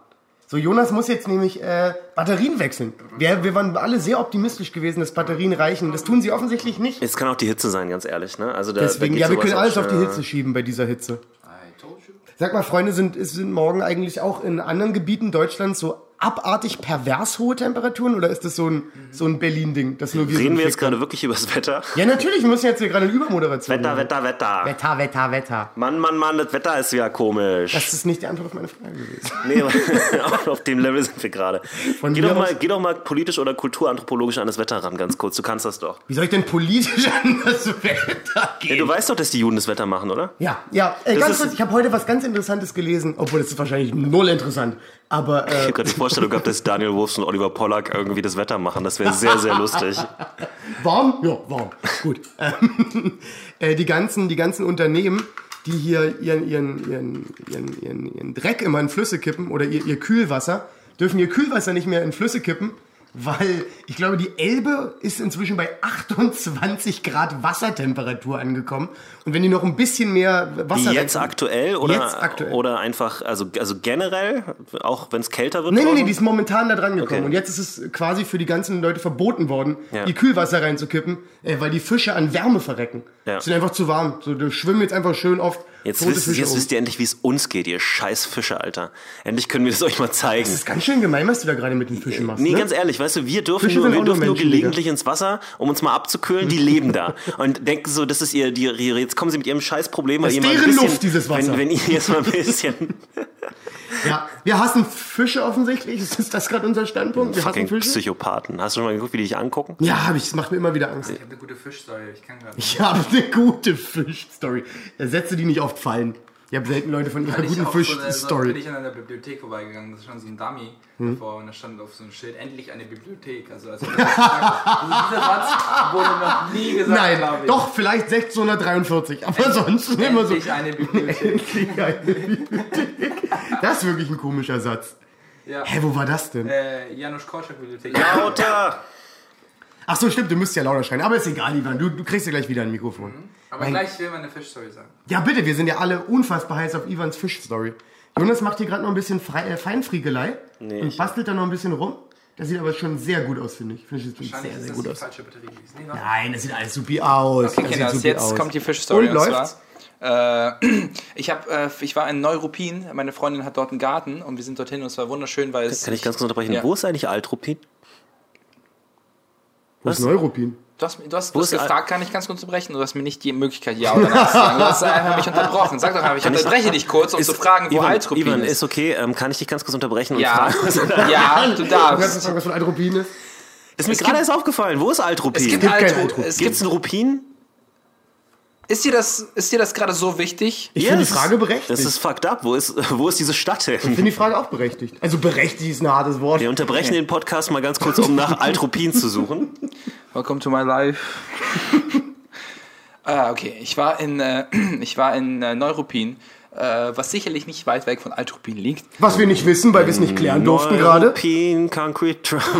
So, Jonas muss jetzt nämlich äh, Batterien wechseln. Wir, wir waren alle sehr optimistisch gewesen, dass Batterien reichen. Das tun sie offensichtlich nicht. Es kann auch die Hitze sein, ganz ehrlich. Ne? Also da, Deswegen, da ja, wir können alles auf die. Hitze schieben bei dieser Hitze. I told you. Sag mal, Freunde, sind, sind morgen eigentlich auch in anderen Gebieten Deutschlands so abartig pervers hohe Temperaturen oder ist das so ein, so ein Berlin-Ding, das nur wir so Reden wir jetzt gerade wirklich über das Wetter? Ja, natürlich, wir müssen jetzt hier gerade eine Übermoderation Wetter, machen. Wetter, Wetter. Wetter, Wetter, Wetter. Mann, Mann, Mann, das Wetter ist ja komisch. Das ist nicht die Antwort auf meine Frage gewesen. Nee, aber auf dem Level sind wir gerade. Von Geh doch, mal, geh doch mal politisch oder kulturanthropologisch an das Wetter ran, ganz kurz. Du kannst das doch. Wie soll ich denn politisch an das Wetter Ja, gehen? du weißt doch, dass die Juden das Wetter machen, oder? Ja, ja, äh, ganz kurz, ich habe heute was ganz Interessantes gelesen, obwohl das ist wahrscheinlich null interessant. Aber Ich äh, habe gerade die Vorstellung gehabt, dass Daniel Wolfs und Oliver Pollack irgendwie das Wetter machen. Das wäre sehr, sehr lustig. warm? Ja, warm. Gut. Ähm, äh, die, ganzen, die ganzen Unternehmen, die hier ihren, ihren, ihren, ihren, ihren, ihren Dreck immer in Flüsse kippen oder ihr, ihr Kühlwasser, dürfen ihr Kühlwasser nicht mehr in Flüsse kippen, weil ich glaube, die Elbe ist inzwischen bei 28 Grad Wassertemperatur angekommen. Und wenn die noch ein bisschen mehr Wasser... Jetzt aktuell oder, Jetzt aktuell. oder einfach, also, also generell, auch wenn es kälter wird? Nee, nee, nee, die ist momentan da dran gekommen. Okay. Und jetzt ist es quasi für die ganzen Leute verboten worden, Ja. ihr Kühlwasser reinzukippen, äh, weil die Fische an Wärme verrecken. Ja. Sind einfach zu warm. So, die schwimmen jetzt einfach schön oft Jetzt, wisst, jetzt um. wisst ihr endlich, wie es uns geht, ihr scheiß Fische, Alter. Endlich können wir das euch mal zeigen. Das ist ganz schön gemein, was du da gerade mit den Fischen machst. Nee, ne? ganz ehrlich, weißt du, wir dürfen, Fische nur, wir dürfen nur gelegentlich ins Wasser, um uns mal abzukühlen, die leben da. Und denken so, das ist ihr, die, jetzt kommen sie mit ihrem Scheißproblem, weil Das ist deren bisschen, Luft, dieses Wasser. Wenn, wenn ihr jetzt mal ein bisschen Ja, wir hassen Fische offensichtlich. Ist das gerade unser Standpunkt? Wir hassen Fische? Psychopathen. Hast du schon mal geguckt, wie die dich angucken? Ja, hab ich. Das macht mir immer wieder Angst. Ich habe eine gute Fischstory, ich kann gerade Ich habe eine gute Fisch-Story. Sätze, die nicht oft fallen. Ich habe selten Leute von ihrer guten auch so bin Fisch-Story. ich an einer Bibliothek vorbeigegangen, das ist schon so ein Dummy Hm? davor und da stand auf so einem Schild, endlich eine Bibliothek. Also, als ob das also dieser Satz wurde noch nie gesagt, Nein, doch, vielleicht 1643. Aber sonst immer so. Endlich eine Bibliothek. Endlich eine Bibliothek. Das ist wirklich ein komischer Satz. ja. Hä, wo war das denn? Äh, Janusz Korczak Bibliothek. Lauter! Ach so, stimmt, du müsst ja lauter schreien. Aber ist egal, Ivan, du, du kriegst ja gleich wieder ein Mikrofon. Aber gleich will man eine Fischstory sagen. Ja, bitte, wir sind ja alle unfassbar heiß auf Ivans Fischstory. Jonas macht hier gerade noch ein bisschen Fre äh, Feinfriegelei Nee, und bastelt da noch ein bisschen rum. Das sieht aber schon sehr gut aus, finde ich. Finde ich, sieht sehr, ist sehr das gut aus. Nee. Nein, das sieht alles supi aus. Okay, das Kinder, supi jetzt aus. kommt die Fischstory. Und läuft's? zwar, äh, ich, hab, äh, ich war in Neuruppin, meine Freundin hat dort einen Garten und wir sind dorthin und es war wunderschön, weil es. Kann ich ganz kurz unterbrechen? Ja. Wo ist eigentlich Altrupi? Wo ist Neuruppin? Du hast, du hast, Wo du hast ist gefragt, kann ich ganz kurz unterbrechen? Du hast mir nicht die Möglichkeit, ja oder nein zu sagen. Du hast einfach mich unterbrochen. Sag doch einfach, ich unterbreche dich kurz, um zu fragen, wo Ivan, Altruppin Ivan, ist. ist okay. Ähm, kann ich dich ganz kurz unterbrechen und Ja, fragen? was- ja, du Du kannst darfst. fragen, was von Altropin ist? Ist mir gerade erst aufgefallen. Wo ist Altrupin? Es gibt, gibt kein Altru Altruppin. es gibt, einen Rupin? Ist dir das, ist dir das gerade so wichtig? Ich Ja, finde die Frage berechtigt. Das ist fucked up. Wo ist, wo ist diese Stadt ich hin? finde die Frage auch berechtigt. Also berechtigt ist ein hartes Wort. Wir unterbrechen den Podcast mal ganz kurz, um nach Altrupin zu suchen. Welcome to my life. ah, okay. Ich war in, äh, ich war in äh, Neuruppin, äh, was sicherlich nicht weit weg von Altruppin liegt. Was wir nicht wissen, weil wir es nicht klären durften gerade. Altrupin, Concrete Drum.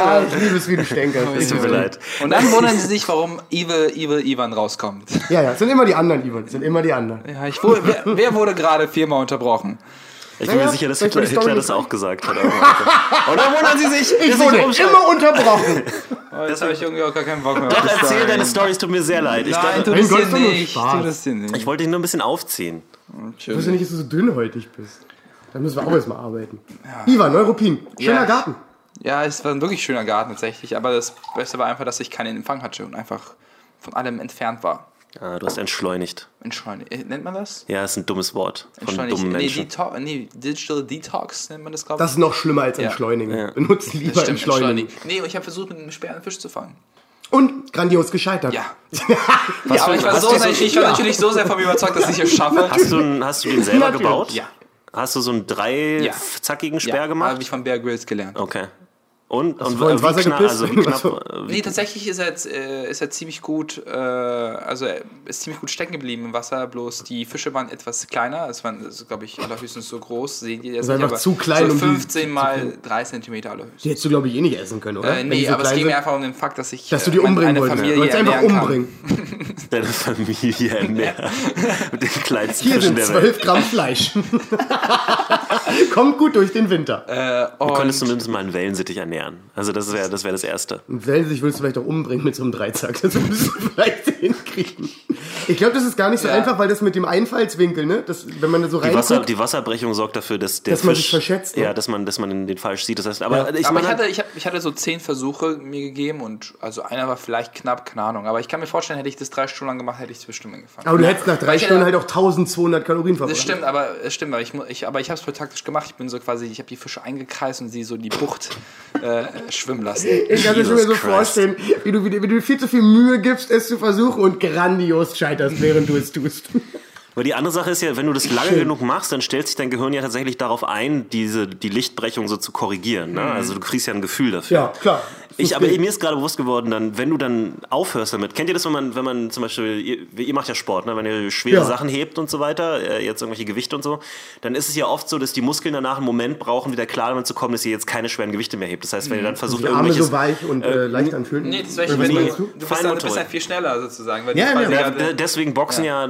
Ah, ich liebe es, wie du stänkerst. Tut mir leid. Und dann wundern sie sich, warum Evil, Evil Ivan rauskommt. Ja, ja, es sind immer die anderen, Ivan. Es sind immer die anderen. Ja, ich wer, wer wurde gerade viermal unterbrochen? Ich bin mir sicher, dass Hitler, Hitler das auch gesagt hat. Dann wundern sie sich. Ich dass wurde immer unterbrochen. Oh, jetzt habe ich irgendwie auch gar keinen Bock mehr. Doch, erzähl deine Storys, tut mir sehr leid. Ich, Nein, dachte, tu das nicht. Tu das dir nicht. ich wollte dich nur ein bisschen aufziehen. Ich wusste nicht, dass du so dünnhäutig bist. Da müssen wir auch erstmal arbeiten. Ivan, Neuruppin. Schöner Ja. Garten. Ja, es war ein wirklich schöner Garten tatsächlich, aber das Beste war einfach, dass ich keinen Empfang hatte und einfach von allem entfernt war. Ah, du hast entschleunigt. Entschleunigt. äh, Nennt man das? Ja, ist ein dummes Wort von Entschleunigt. dummen Nee, Menschen. Deto nee, Digital Detox nennt man das, glaube ich. Das ist noch schlimmer als Ja. entschleunigen. Ja. Benutzt lieber Das stimmt, entschleunigen. Nee, und ich habe versucht, mit einem Speer einen Fisch zu fangen. Und grandios gescheitert. Ja. Aber für- ich war, so sehr, ich war natürlich so sehr von mir überzeugt, dass ich es schaffe. Hast du, einen- hast du den selber gebaut? Ja. Hast du so einen drei Ja. zackigen Speer ja, gemacht? Habe ich von Bear Grylls gelernt. Okay. Und, und ins wie Wasser knapp, gepisst? also knapp, Also- äh, Nee, tatsächlich ist er, jetzt, äh, ist er ziemlich gut, äh, also er ist ziemlich gut stecken geblieben im Wasser, bloß die Fische waren etwas kleiner, es waren, glaube ich, allerhöchstens so groß, sehen die jetzt nicht, einfach zu klein, so um die 15 mal 3 Cm allerhöchstens. Die hättest du, glaube ich, eh nicht essen können, oder? Äh, nee, so aber es ging mir einfach um den Fakt, dass ich Dass du äh, die umbringen wolltest. Familie Du wolltest einfach umbringen. deine Familie ernähren. Mit den kleinsten Hier Fischen sind der Welt. 12 Gramm Fleisch. Kommt gut durch den Winter. Äh, Du könntest zumindest mal einen Wellensittich ernähren. Also das wäre das, wär das Erste. Und Welsig würdest du vielleicht auch umbringen mit so einem Dreizack. Das würdest du vielleicht hinkriegen. Ich glaube, das ist gar nicht so Ja. einfach, weil das mit dem Einfallswinkel, ne? Das, wenn man da so Die, Wasser, die Wasserbrechung sorgt dafür, dass der Dass man Fisch, sich verschätzt, ne? Ja, dass man, dass man den, den falsch sieht. Das heißt, aber Ja. ich aber ich hatte, ich, hab, ich hatte so zehn Versuche mir gegeben und also einer war vielleicht knapp, keine Ahnung. Aber ich kann mir vorstellen, hätte ich das drei Stunden lang gemacht, hätte ich bestimmt angefangen. aber du hättest nach drei Stunden halt auch 1200 Kalorien verbraucht. Das stimmt, aber es stimmt, aber ich, ich, aber ich habe es voll taktisch gemacht. Ich bin so quasi, ich habe die Fische eingekreist und sie so die Bucht äh, schwimmen lassen. Ich kann mir Jesus so Christ. vorstellen, wie, du- wie du viel zu viel Mühe gibst, es zu versuchen und grandios scheiterst, während du es tust. Aber die andere Sache ist ja, wenn du das lange genug machst, dann stellt sich dein Gehirn ja tatsächlich darauf ein, diese, die Lichtbrechung so zu korrigieren. Ne? Also du kriegst ja ein Gefühl dafür. Ja, klar. Ich, aber mir ist gerade bewusst geworden, dann, wenn du dann aufhörst damit, kennt ihr das, wenn man, wenn man zum Beispiel, ihr, ihr macht ja Sport, ne? wenn ihr schwere Ja. Sachen hebt und so weiter, äh, jetzt irgendwelche Gewichte und so, dann ist es ja oft so, dass die Muskeln danach einen Moment brauchen, wieder klar damit zu kommen, dass ihr jetzt keine schweren Gewichte mehr hebt. Das heißt, wenn ihr dann versucht, Die Arme so weich und äh, leicht anfühlen. Nee, das ich, was wenn du, du, du? bist dann, du bist Feinmotorik. dann viel schneller sozusagen. Weil Ja, ja, Ja, deswegen boxen ja,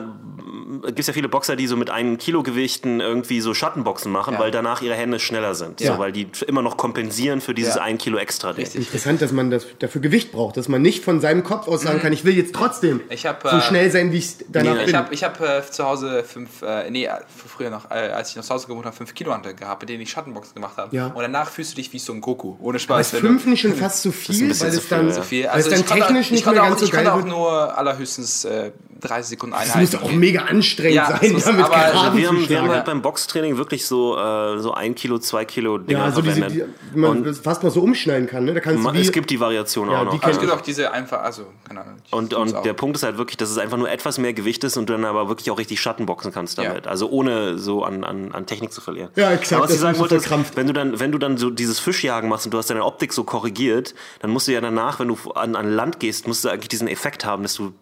gibt es ja viele Boxer, die so mit einem Kilo Gewichten irgendwie so Schattenboxen machen, Ja. weil danach ihre Hände schneller sind. Ja. So, weil die immer noch kompensieren für dieses Ja. ein Kilo extra Ding. Interessant, dass man das dafür Gewicht braucht, dass man nicht von seinem Kopf aus sagen kann, ich will jetzt trotzdem Mhm. Ich hab, so äh, schnell sein, wie ich danach Nee, bin. Ich habe ich hab, äh, zu Hause fünf, äh, nee, früher noch, äh, als ich noch zu Hause gewohnt habe, fünf Kilo Hantel gehabt, mit denen ich Schattenboxen gemacht habe. Ja. Und danach fühlst du dich wie so ein Goku, ohne Spaß. wenn fünf nicht schon fast zu viel, weil es viel, dann, ja. viel. weil Also es dann technisch ich nicht mehr auch, ganz so ich konnte geil auch nur allerhöchstens äh, 30 Sekunden Das Einheiten. muss auch mega anstrengend Ja, sein, muss- damit aber- gerade also Wir zu haben, wir haben halt beim Boxtraining wirklich so, äh, so ein Kilo, zwei Kilo Dinger Ja, so diese, verwendet. die, wie man Und das fast mal so umschneiden kann, ne? Da kannst du ma- wie, es gibt die Variation Ja, auch die noch. kenn Aber es gibt auch diese einfach, also, keine Ahnung. Und, und der Punkt ist halt wirklich, dass es einfach nur etwas mehr Gewicht ist und du dann aber wirklich auch richtig Schattenboxen kannst damit. Ja. Also ohne so an, an, an Technik zu verlieren. Ja, exakt, Aber was ich das sagen ist wollte, ist, wenn du dann, wenn du dann so dieses Fischjagen machst und du hast deine Optik so korrigiert, dann musst du ja danach, wenn du an, an Land gehst, musst du eigentlich diesen Effekt haben, dass du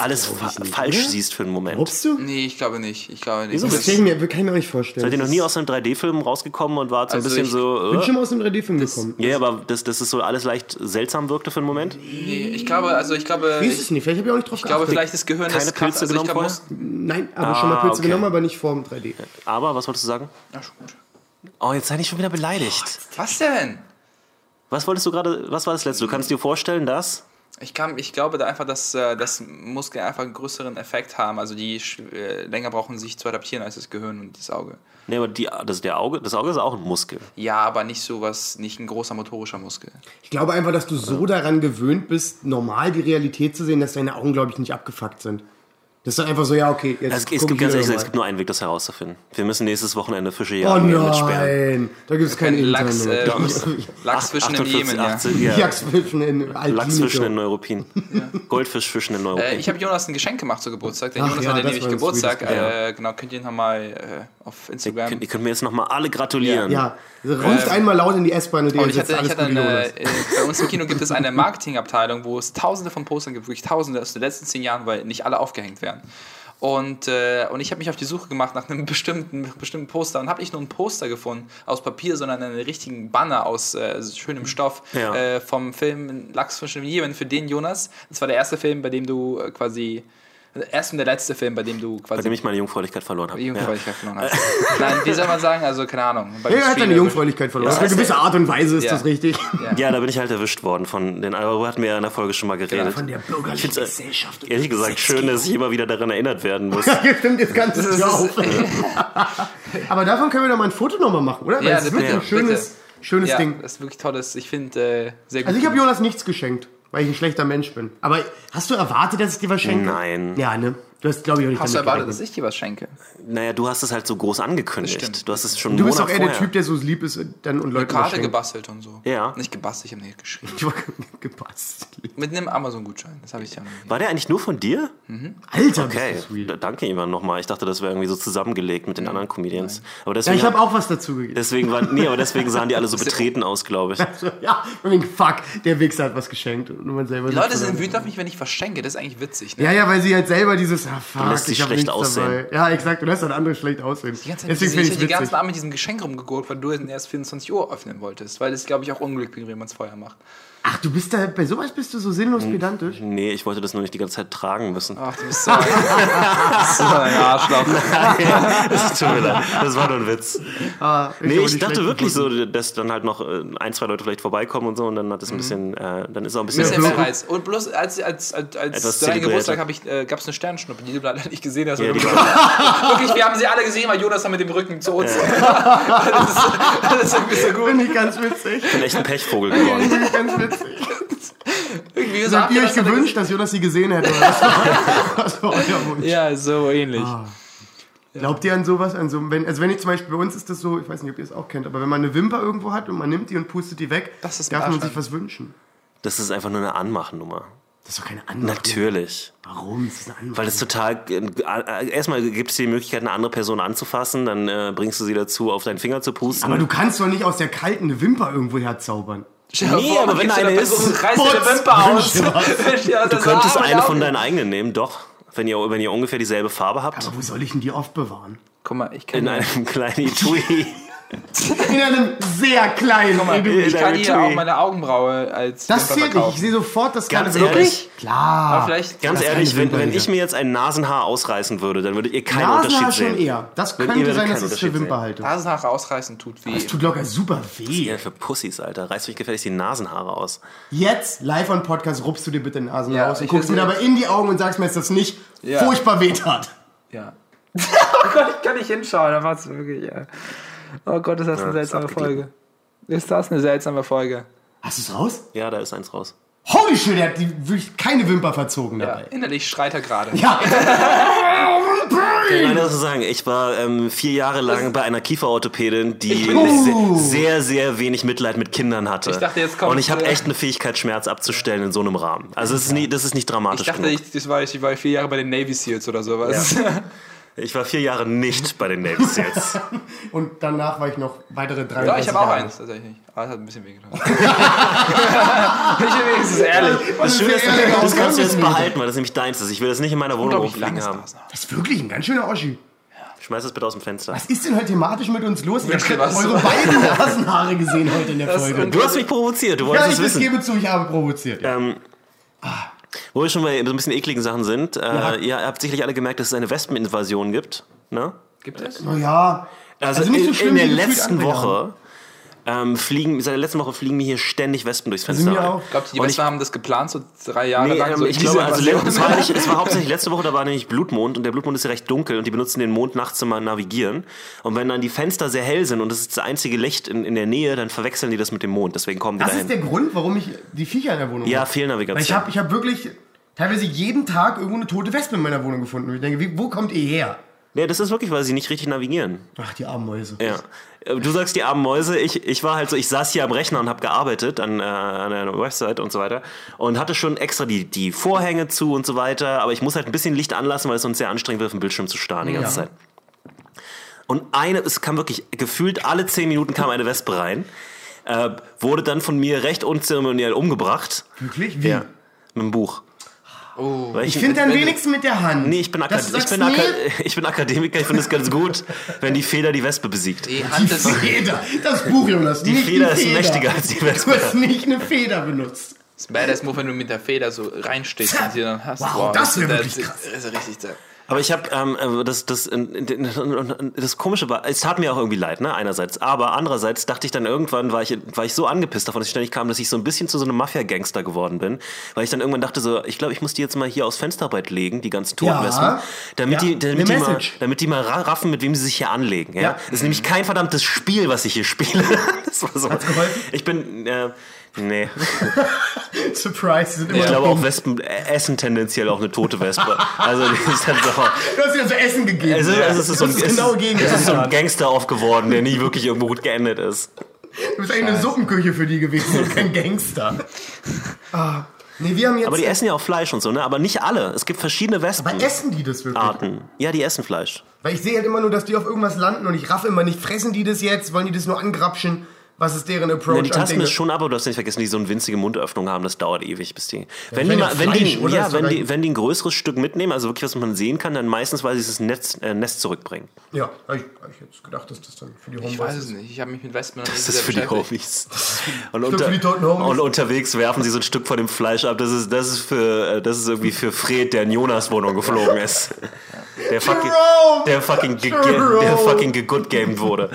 alles fa falsch oder? siehst für einen Moment. Glaubst du? Nee, ich glaube nicht. Ich glaube nicht. Das Das- kann ich mir, kann ich mir auch nicht vorstellen. Seid ihr noch nie aus einem 3D-Film rausgekommen und wart so ein Also bisschen ich so. Ich bin Äh? schon mal aus einem 3D-Film gekommen. Ja, aber dass das ist so alles leicht seltsam wirkte für einen Moment. nee, ich glaube, also ich glaube, Ich weiß ich, es nicht, vielleicht habe ich auch nicht drauf ich glaube, vielleicht das Gehirn Keine krass. Pilze Also ich genommen muss, Nein, aber schon mal Ah, Pilze okay. genommen, aber nicht vorm 3D. Aber, was wolltest du sagen? ja, schon gut. Oh, jetzt sei nicht schon wieder beleidigt. Was denn? Was wolltest du gerade, was war das letzte? Du kannst dir vorstellen, dass. Ich, kann, ich glaube da einfach, dass, äh, dass Muskeln einfach einen größeren Effekt haben. Also die äh, länger brauchen, sich zu adaptieren als das Gehirn und das Auge. Nee, aber die, das, der Auge, das Auge ist auch ein Muskel. Ja, aber nicht so was, nicht ein großer motorischer Muskel. Ich glaube einfach, dass du so daran gewöhnt bist, normal die Realität zu sehen, dass deine Augen, glaube ich, nicht abgefuckt sind. Das ist dann einfach so, ja, okay, jetzt Es, es gibt ganz ehrlich, es gibt nur einen Weg, das herauszufinden. Wir müssen nächstes Wochenende Fische Oh jagen Sperren. nein, da gibt es kein Lachs, äh. Lachsfischen im 48, Jemen, ja. 18, ja. Jagdfischen in Lachsfischen in. Neuruppin. Goldfischfischen in Neuruppin. Äh, ich habe Jonas ein Geschenk gemacht zu Geburtstag. Der Ach Jonas ja, hatte das nämlich Geburtstag. Äh, genau, könnt ihr ihn nochmal äh, auf ihr, Instagram. könnt, ihr könnt mir jetzt nochmal alle gratulieren. Ja, ruft einmal laut in die S-Bahn und ihr Und ich hatte, ich hatte eine, äh, bei uns im Kino gibt es eine Marketingabteilung, wo es tausende von Postern gibt, wirklich tausende aus den letzten zehn Jahren, weil nicht alle aufgehängt werden. Und, äh, und ich habe mich auf die Suche gemacht nach einem bestimmten, bestimmten Poster und habe nicht nur ein Poster gefunden aus Papier, sondern einen richtigen Banner aus äh, schönem Stoff Ja. äh, vom Film Lachs im Jemen für den Jonas. Das war der erste Film, bei dem du äh, quasi, der erste und der letzte Film, bei dem du quasi Bei dem ich meine Jungfräulichkeit verloren habe. die Ja. Jungfräulichkeit verloren hast. Nein, wie soll man sagen, also keine Ahnung. bei Ja, er hat seine Jungfräulichkeit verloren. Ja. Auf eine gewisse Art und Weise ist Ja. das richtig. ja, da bin ich halt erwischt worden von den, aber hatten wir ja in der Folge schon mal geredet. Von der bürgerlichen äh, Gesellschaft. Ehrlich gesagt, schön, dass ich immer wieder daran erinnert werden muss. Ja, stimmt, jetzt du es ist- auf. Aber davon können wir doch mal ein Foto nochmal machen, oder? Weil Ja, es ist wirklich ein schönes, bitte. schönes ja, Ding. das ist wirklich tolles. Ich finde äh, sehr gut. Also ich habe Jonas nichts geschenkt, weil ich ein schlechter Mensch bin. Aber hast du erwartet, dass ich dir was schenke? Nein. Ja, ne? Du hast, glaube ich, auch nicht Hast du erwartet, gerechnet. dass ich dir was schenke? Naja, du hast es halt so groß angekündigt. Das. Du hast es schon Du bist auch eher der. Typ, der so lieb ist dann und Leute Karte gebastelt und so. Ja. Nicht gebastelt, ich habe nicht geschrieben. Ich war gebastelt. Mit einem Amazon-Gutschein. Das habe ich ja noch nie. War der eigentlich nur von dir? Alter, Okay, bist du sweet. da- danke Ivan nochmal. Ich dachte, das wäre irgendwie so zusammengelegt mit den anderen Comedians. Aber Ja, deswegen, ich habe auch was dazu gegeben. deswegen waren, nee, aber deswegen sahen die alle so betreten aus, glaube ich. So, ja, wegen fuck, der Wichser hat was geschenkt. Und man selber Die Leute sind wütend auf mich, wenn ich was schenke. Das ist eigentlich witzig. Ne? Ja, ja, weil sie halt selber dieses, ah fuck, lässt sie ich hab schlecht aussehen. dabei. Ja, exakt, du lässt dann andere schlecht aussehen. Die ganze Deswegen ich finde ich die ganzen. Abend mit diesem Geschenk rumgegurkt, weil du erst 24 Uhr öffnen wolltest. Weil das, glaube ich, auch Unglück bringt, wenn man es vorher macht. Ach, du bist da, bei sowas bist du so sinnlos pedantisch. Nee, ich wollte das nur nicht die ganze Zeit tragen müssen. Ach, du bist so ein, so ein Arschloch. Das tut mir leid. Das war nur ein Witz. Ah, Nee, hab ich dachte wirklich gefunden. so, dass dann halt noch äh, ein, zwei Leute vielleicht vorbeikommen und so und dann hat es ein bisschen, äh, dann ist auch ein bisschen. Bisschen Ja, mehr Reiz. Und bloß als, als, als, als zelebriert. Geburtstag ich, äh, gab es eine Sternschnuppe, die du leider nicht gesehen hast. Ja, war, wirklich, wir haben sie alle gesehen, weil Jonas dann mit dem Rücken zu uns. das, ist, das ist irgendwie so gut. Finde ich ganz witzig. ich bin echt ein Pechvogel geworden. Witzig. Irgendwie so Habt ihr euch das gewünscht, dass Jonas sie gesehen hätte? Oder was war, was war euer Wunsch? Ja, so ähnlich. Glaubt ihr an sowas? An so, wenn, also wenn ich zum Beispiel, bei uns ist das so, ich weiß nicht, ob ihr es auch kennt, aber wenn man eine Wimper irgendwo hat und man nimmt die und pustet die weg, Das ist darf man sich was wünschen. Das ist einfach nur eine Anmachnummer. Das ist doch keine Anmachung. Natürlich. Warum? Das ist eine Anmachung. Weil es total. Äh, erstmal gibt es die Möglichkeit, eine andere Person anzufassen, dann äh, bringst du sie dazu, auf deinen Finger zu pusten. aber du kannst doch nicht aus der kalten eine Wimper irgendwo herzaubern. Stell Nee, vor, aber wenn eine ist- reißt eine Wimper aus. du das könntest eine von deinen eigenen nehmen, doch. Wenn ihr, wenn ihr ungefähr dieselbe Farbe habt. Aber wo soll ich denn die oft bewahren? Guck mal, ich kann, In einem kleinen Etui. In einem sehr kleinen Etui. ich kann hier auch meine Augenbraue als Das Wimper zählt nicht. Ich sehe sofort das Ganz kleine ehrlich? Klar. Aber vielleicht Ganz Das ist ehrlich, wenn, wenn ich mir jetzt ein Nasenhaar ausreißen würde, dann würdet ihr keinen Nasenhaar Unterschied schon sehen. eher. Das Wenn könnte sein, keinen dass es für Unterschied Wimper sehen. halte. Nasenhaare ausreißen tut weh. Das tut locker super weh. Ja, für Pussys, Alter. Reißt euch gefälligst die Nasenhaare aus. Jetzt, live on Podcast, rupst du dir bitte den Nasen Ja, raus und ich guckst mir dabei in die Augen und sagst mir, dass das nicht Ja. furchtbar weh tat. Ja. oh Gott, ich kann nicht hinschauen, da war es wirklich. Ja. Oh Gott, ist das eine Ja, seltsame ist. Folge. Ist das eine seltsame Folge? Hast du es raus? Ja, da ist eins raus. Holy shit, der hat die, wirklich keine Wimper verzogen Ja, dabei. innerlich schreit er gerade. Ja. Ich meine, das zu sagen, ich war ähm, vier Jahre lang bei einer Kieferorthopädin, die se sehr, sehr wenig Mitleid mit Kindern hatte. Ich dachte, jetzt kommt, Und ich habe äh, echt eine Fähigkeit, Schmerz abzustellen in so einem Rahmen. Also es ist nie, das ist nicht dramatisch Ich dachte, genug. ich, das war, ich war vier Jahre bei den Navy Seals oder sowas. Ich war vier Jahre nicht bei den Navy Seals. Und danach war ich noch weitere drei Ja, ich habe auch Jahre. eins, tatsächlich. Aber es hat ein bisschen wehgetan. ich bin wenigstens ehrlich. Das Schöne ist, ehrlich das kannst du jetzt behalten, weil das nämlich deins ist. Ich will das nicht in meiner Wohnung rumfliegen haben. Das ist wirklich ein ganz schöner Oschi. Schmeiß das bitte aus dem Fenster. Was ist denn heute thematisch mit uns los? Ich habe was. eure beiden Nasenhaare gesehen heute in der Das Folge. Du hast mich provoziert, du Ja, wolltest ich es das wissen. gebe zu, ich habe provoziert. Ja. Ähm, wo wir schon bei so ein bisschen ekligen Sachen sind, äh, ihr habt sicherlich alle gemerkt, dass es eine Wespeninvasion gibt. Ne? Gibt es? Oh ja. Also, Also nicht so in, schlimm, in der letzten Woche ähm, fliegen, seit der letzten Woche fliegen mir hier ständig Wespen durchs Fenster. mir rein. auch. Glaubt ihr, die Wespen haben das geplant, so drei Jahre Nee, lang? ähm, So ich diese glaube, also es war, nicht, es war hauptsächlich letzte Woche, da war nämlich Blutmond und der Blutmond ist ja recht dunkel und die benutzen den Mond nachts zum mal navigieren. Und wenn dann die Fenster sehr hell sind und es ist das einzige Licht in, in der Nähe, dann verwechseln die das mit dem Mond. Deswegen kommen die Das dahin. ist der Grund, warum ich die Viecher in der Wohnung ja, habe. Weil Fehlnavigation. ich habe ich hab wirklich teilweise jeden Tag irgendwo eine tote Wespe in meiner Wohnung gefunden. Und ich denke, wie, wo kommt ihr her? Nee, das ist wirklich, weil sie nicht richtig navigieren. Ach, die armen Mäuse. Ja. Äh, Du sagst die armen Mäuse, ich, ich war halt so, ich saß hier am Rechner und habe gearbeitet an, äh, an einer Website und so weiter und hatte schon extra die, die Vorhänge zu und so weiter, aber ich muss halt ein bisschen Licht anlassen, weil es sonst sehr anstrengend wird, auf dem Bildschirm zu starren die ganze Ja. Zeit. Und eine, es kam wirklich, gefühlt alle zehn Minuten kam eine Wespe rein, äh, wurde dann von mir recht unzeremoniell umgebracht. Wirklich? Wie? Ja. Mit dem Buch. Oh. Weil Ich finde dann wenigstens mit der Hand. Nee, ich bin, Akad ich, bin Aka ich bin Akademiker, ich finde es ganz gut, wenn die Feder die Wespe besiegt. Die Die Hand ist. Feder. Das Buch, Jonas. Die nicht Feder die ist mächtiger als die Wespe. Du hast nicht eine Feder benutzt. Das Badass Move, wenn du mit der Feder so reinstichst und sie dann hast. Wow, das wär ist- wirklich das, krass. Das ist richtig. Aber ich habe ähm, äh, das, das, das Komische war, es tat mir auch irgendwie leid, ne, einerseits. Aber andererseits dachte ich dann irgendwann, war ich, war ich so angepisst davon, dass ich ständig kam, dass ich so ein bisschen zu so einem Mafia-Gangster geworden bin. Weil ich dann irgendwann dachte so, ich glaube, ich muss die jetzt mal hier aus Fensterarbeit legen, die ganzen Ja. Totenwespen, damit, Ja, die, damit, die mal, damit die mal ra- raffen, mit wem sie sich hier anlegen. Ja? Ja. Das ist nämlich kein verdammtes Spiel, was ich hier spiele. das war so. Hat's? Ich bin, äh, Nee. Surprise, sind immer Ich glaube auch. Wespen äh, essen tendenziell auch eine tote Wespe. Also die ist dann so. Du hast dir zu essen gegeben. Es ist, es ist so ein, das ist genau gegen es ist so ein Gangster aufgeworden, der nie wirklich irgendwo gut geendet ist. Du bist eigentlich eine Suppenküche für die gewesen und kein Gangster. ah. Nee, wir haben jetzt. Aber die essen ja auch Fleisch und so, ne? Aber nicht alle. Es gibt verschiedene Aber Wespenarten. essen die das wirklich? Ja, die essen Fleisch. Weil ich sehe halt immer nur, dass die auf irgendwas landen und ich raff immer nicht, fressen die das jetzt, wollen die das nur angrapschen? Was ist deren Approach Ja, die tasten es schon ab, aber du hast nicht vergessen, die so eine winzige Mundöffnung haben, das dauert ewig, bis die. wenn, die meine, mal, wenn, die, Fleisch, oder? ja, Ist doch wenn, die, eigentlich- wenn die ein größeres Stück mitnehmen, also wirklich, was man sehen kann, dann meistens, weil sie das Netz, äh, Nest zurückbringen. Ja, hab ich, hab ich jetzt gedacht, dass das dann für die Homeboys Ich weiß es ist. nicht. Ich habe mich mit nie Das ist für die. Homies. Und, Stück für die Homies. und unterwegs werfen sie so ein Stück von dem Fleisch ab. Das ist, das ist, für, äh, das ist irgendwie für Fred, der in Jonas Wohnung geflogen ist. Der fucking, Jerome! der fucking, ge der fucking gegoodgamed wurde.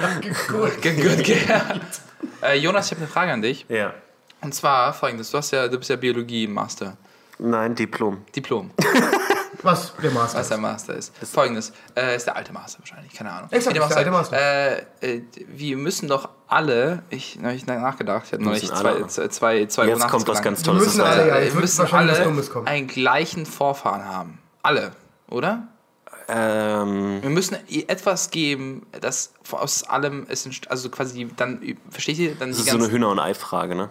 Gut. Ge- Gut gehabt. Äh, Jonas, ich habe eine Frage an dich. Ja. Und zwar folgendes: Du, hast ja, du bist ja Biologie-Master. Nein, Diplom. Diplom, Was der Master was der ist. Master ist. Folgendes: äh, ist der alte Master wahrscheinlich, keine Ahnung. Exakt, ist der auch alte sei. Äh, äh, wir müssen doch alle, ich habe ich nachgedacht, ich habe neulich müssen zwei, zwei, zwei, zwei Jetzt kommt was ganz. Tolles. müssen das weiß alle, ja. Wir müssen alle einen gleichen Vorfahren haben. Alle, oder? Ähm, Wir müssen ihr etwas geben, das aus allem ist, also quasi dann, versteht ihr, dann Das die ist so eine Hühner- und Ei-Frage, ne?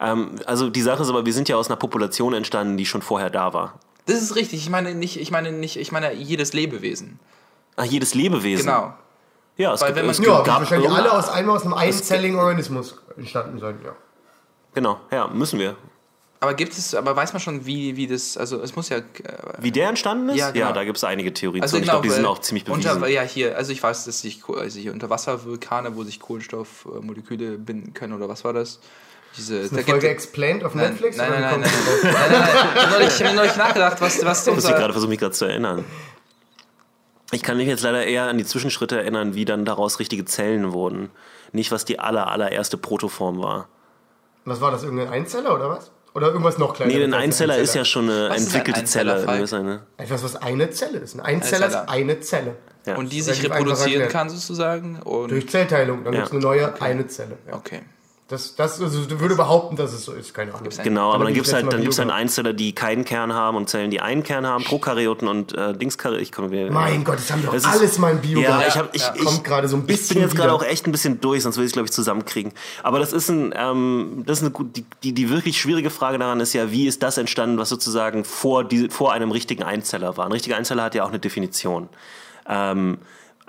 Ähm, also die Sache ist aber, wir sind ja aus einer Population entstanden, die schon vorher da war. Das ist richtig, ich meine nicht, ich meine nicht, ich meine jedes Lebewesen. Ach, jedes Lebewesen. Genau. Ja, es Weil gibt, wenn man- es Ja, gab wahrscheinlich alle aus einmal aus einem einzelligen Organismus entstanden sein, ja. Genau, ja, müssen wir. Aber gibt es, aber weiß man schon, wie, wie das, also es muss ja, äh, Wie der entstanden ist? Ja, genau. da gibt es einige Theorien also zu. und genau, ich glaube, die sind auch ziemlich bewiesen. Unter, ja, hier, also ich weiß, dass sich also hier Unterwasservulkane, wo sich Kohlenstoffmoleküle binden können oder was war das? Diese, Eine da Folge gibt- Explained auf Nein, Netflix? nein, nein, nein, kommt nein, das? nein, nein, nein. Ich habe neulich, nachgedacht, was, was Ich muss mich unser, gerade versuchen, mich gerade zu erinnern. Ich kann mich jetzt leider eher an die Zwischenschritte erinnern, wie dann daraus richtige Zellen wurden. Nicht, was die aller, allererste Protoform war. Was war das, irgendein Einzeller oder was? Oder irgendwas noch kleiner? Nee, ein Einzeller ist ja schon eine Was ist ein entwickelte Einzeller, Zelle. Eine- Etwas, was eine Zelle ist. Ein Einzeller Einzeller. ist eine Zelle. Ja. und die sich reproduzieren kann sozusagen. Und, Durch Zellteilung, dann Ja. gibt es eine neue, eine Zelle. Ja. okay. Das, das also, ich würde behaupten, dass es so ist, keine Ahnung. Genau, aber dann ich gibt es halt, dann gibt's halt Einzeller, die keinen Kern haben und Zellen, die einen Kern haben, Prokaryoten und äh, Dingskaryoten. Ich komme wieder. Mein Gott, das haben wir doch Das ist- alles mal im Bio Ja, ich, hab, ich, Ja. ich, Kommt gerade so ein ich bisschen bin jetzt gerade auch echt ein bisschen durch, sonst will ich glaube ich, zusammenkriegen. Aber das ist ein, ähm, das ist eine die, die, die wirklich schwierige Frage daran ist ja, wie ist das entstanden, was sozusagen vor, die, vor einem richtigen Einzeller war. Ein richtiger Einzeller hat ja auch eine Definition. Ähm,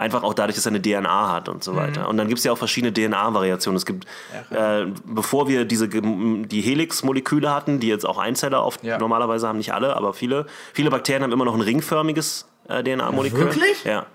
einfach auch dadurch, dass er eine DNA hat und Mhm. so weiter. Und dann gibt es ja auch verschiedene DNA-Variationen. Es gibt, äh, bevor wir diese die Helix-Moleküle hatten, die jetzt auch Einzeller oft Ja. normalerweise haben, nicht alle, aber viele, viele Bakterien haben immer noch ein ringförmiges äh, DNA-Molekül. Wirklich? Ja.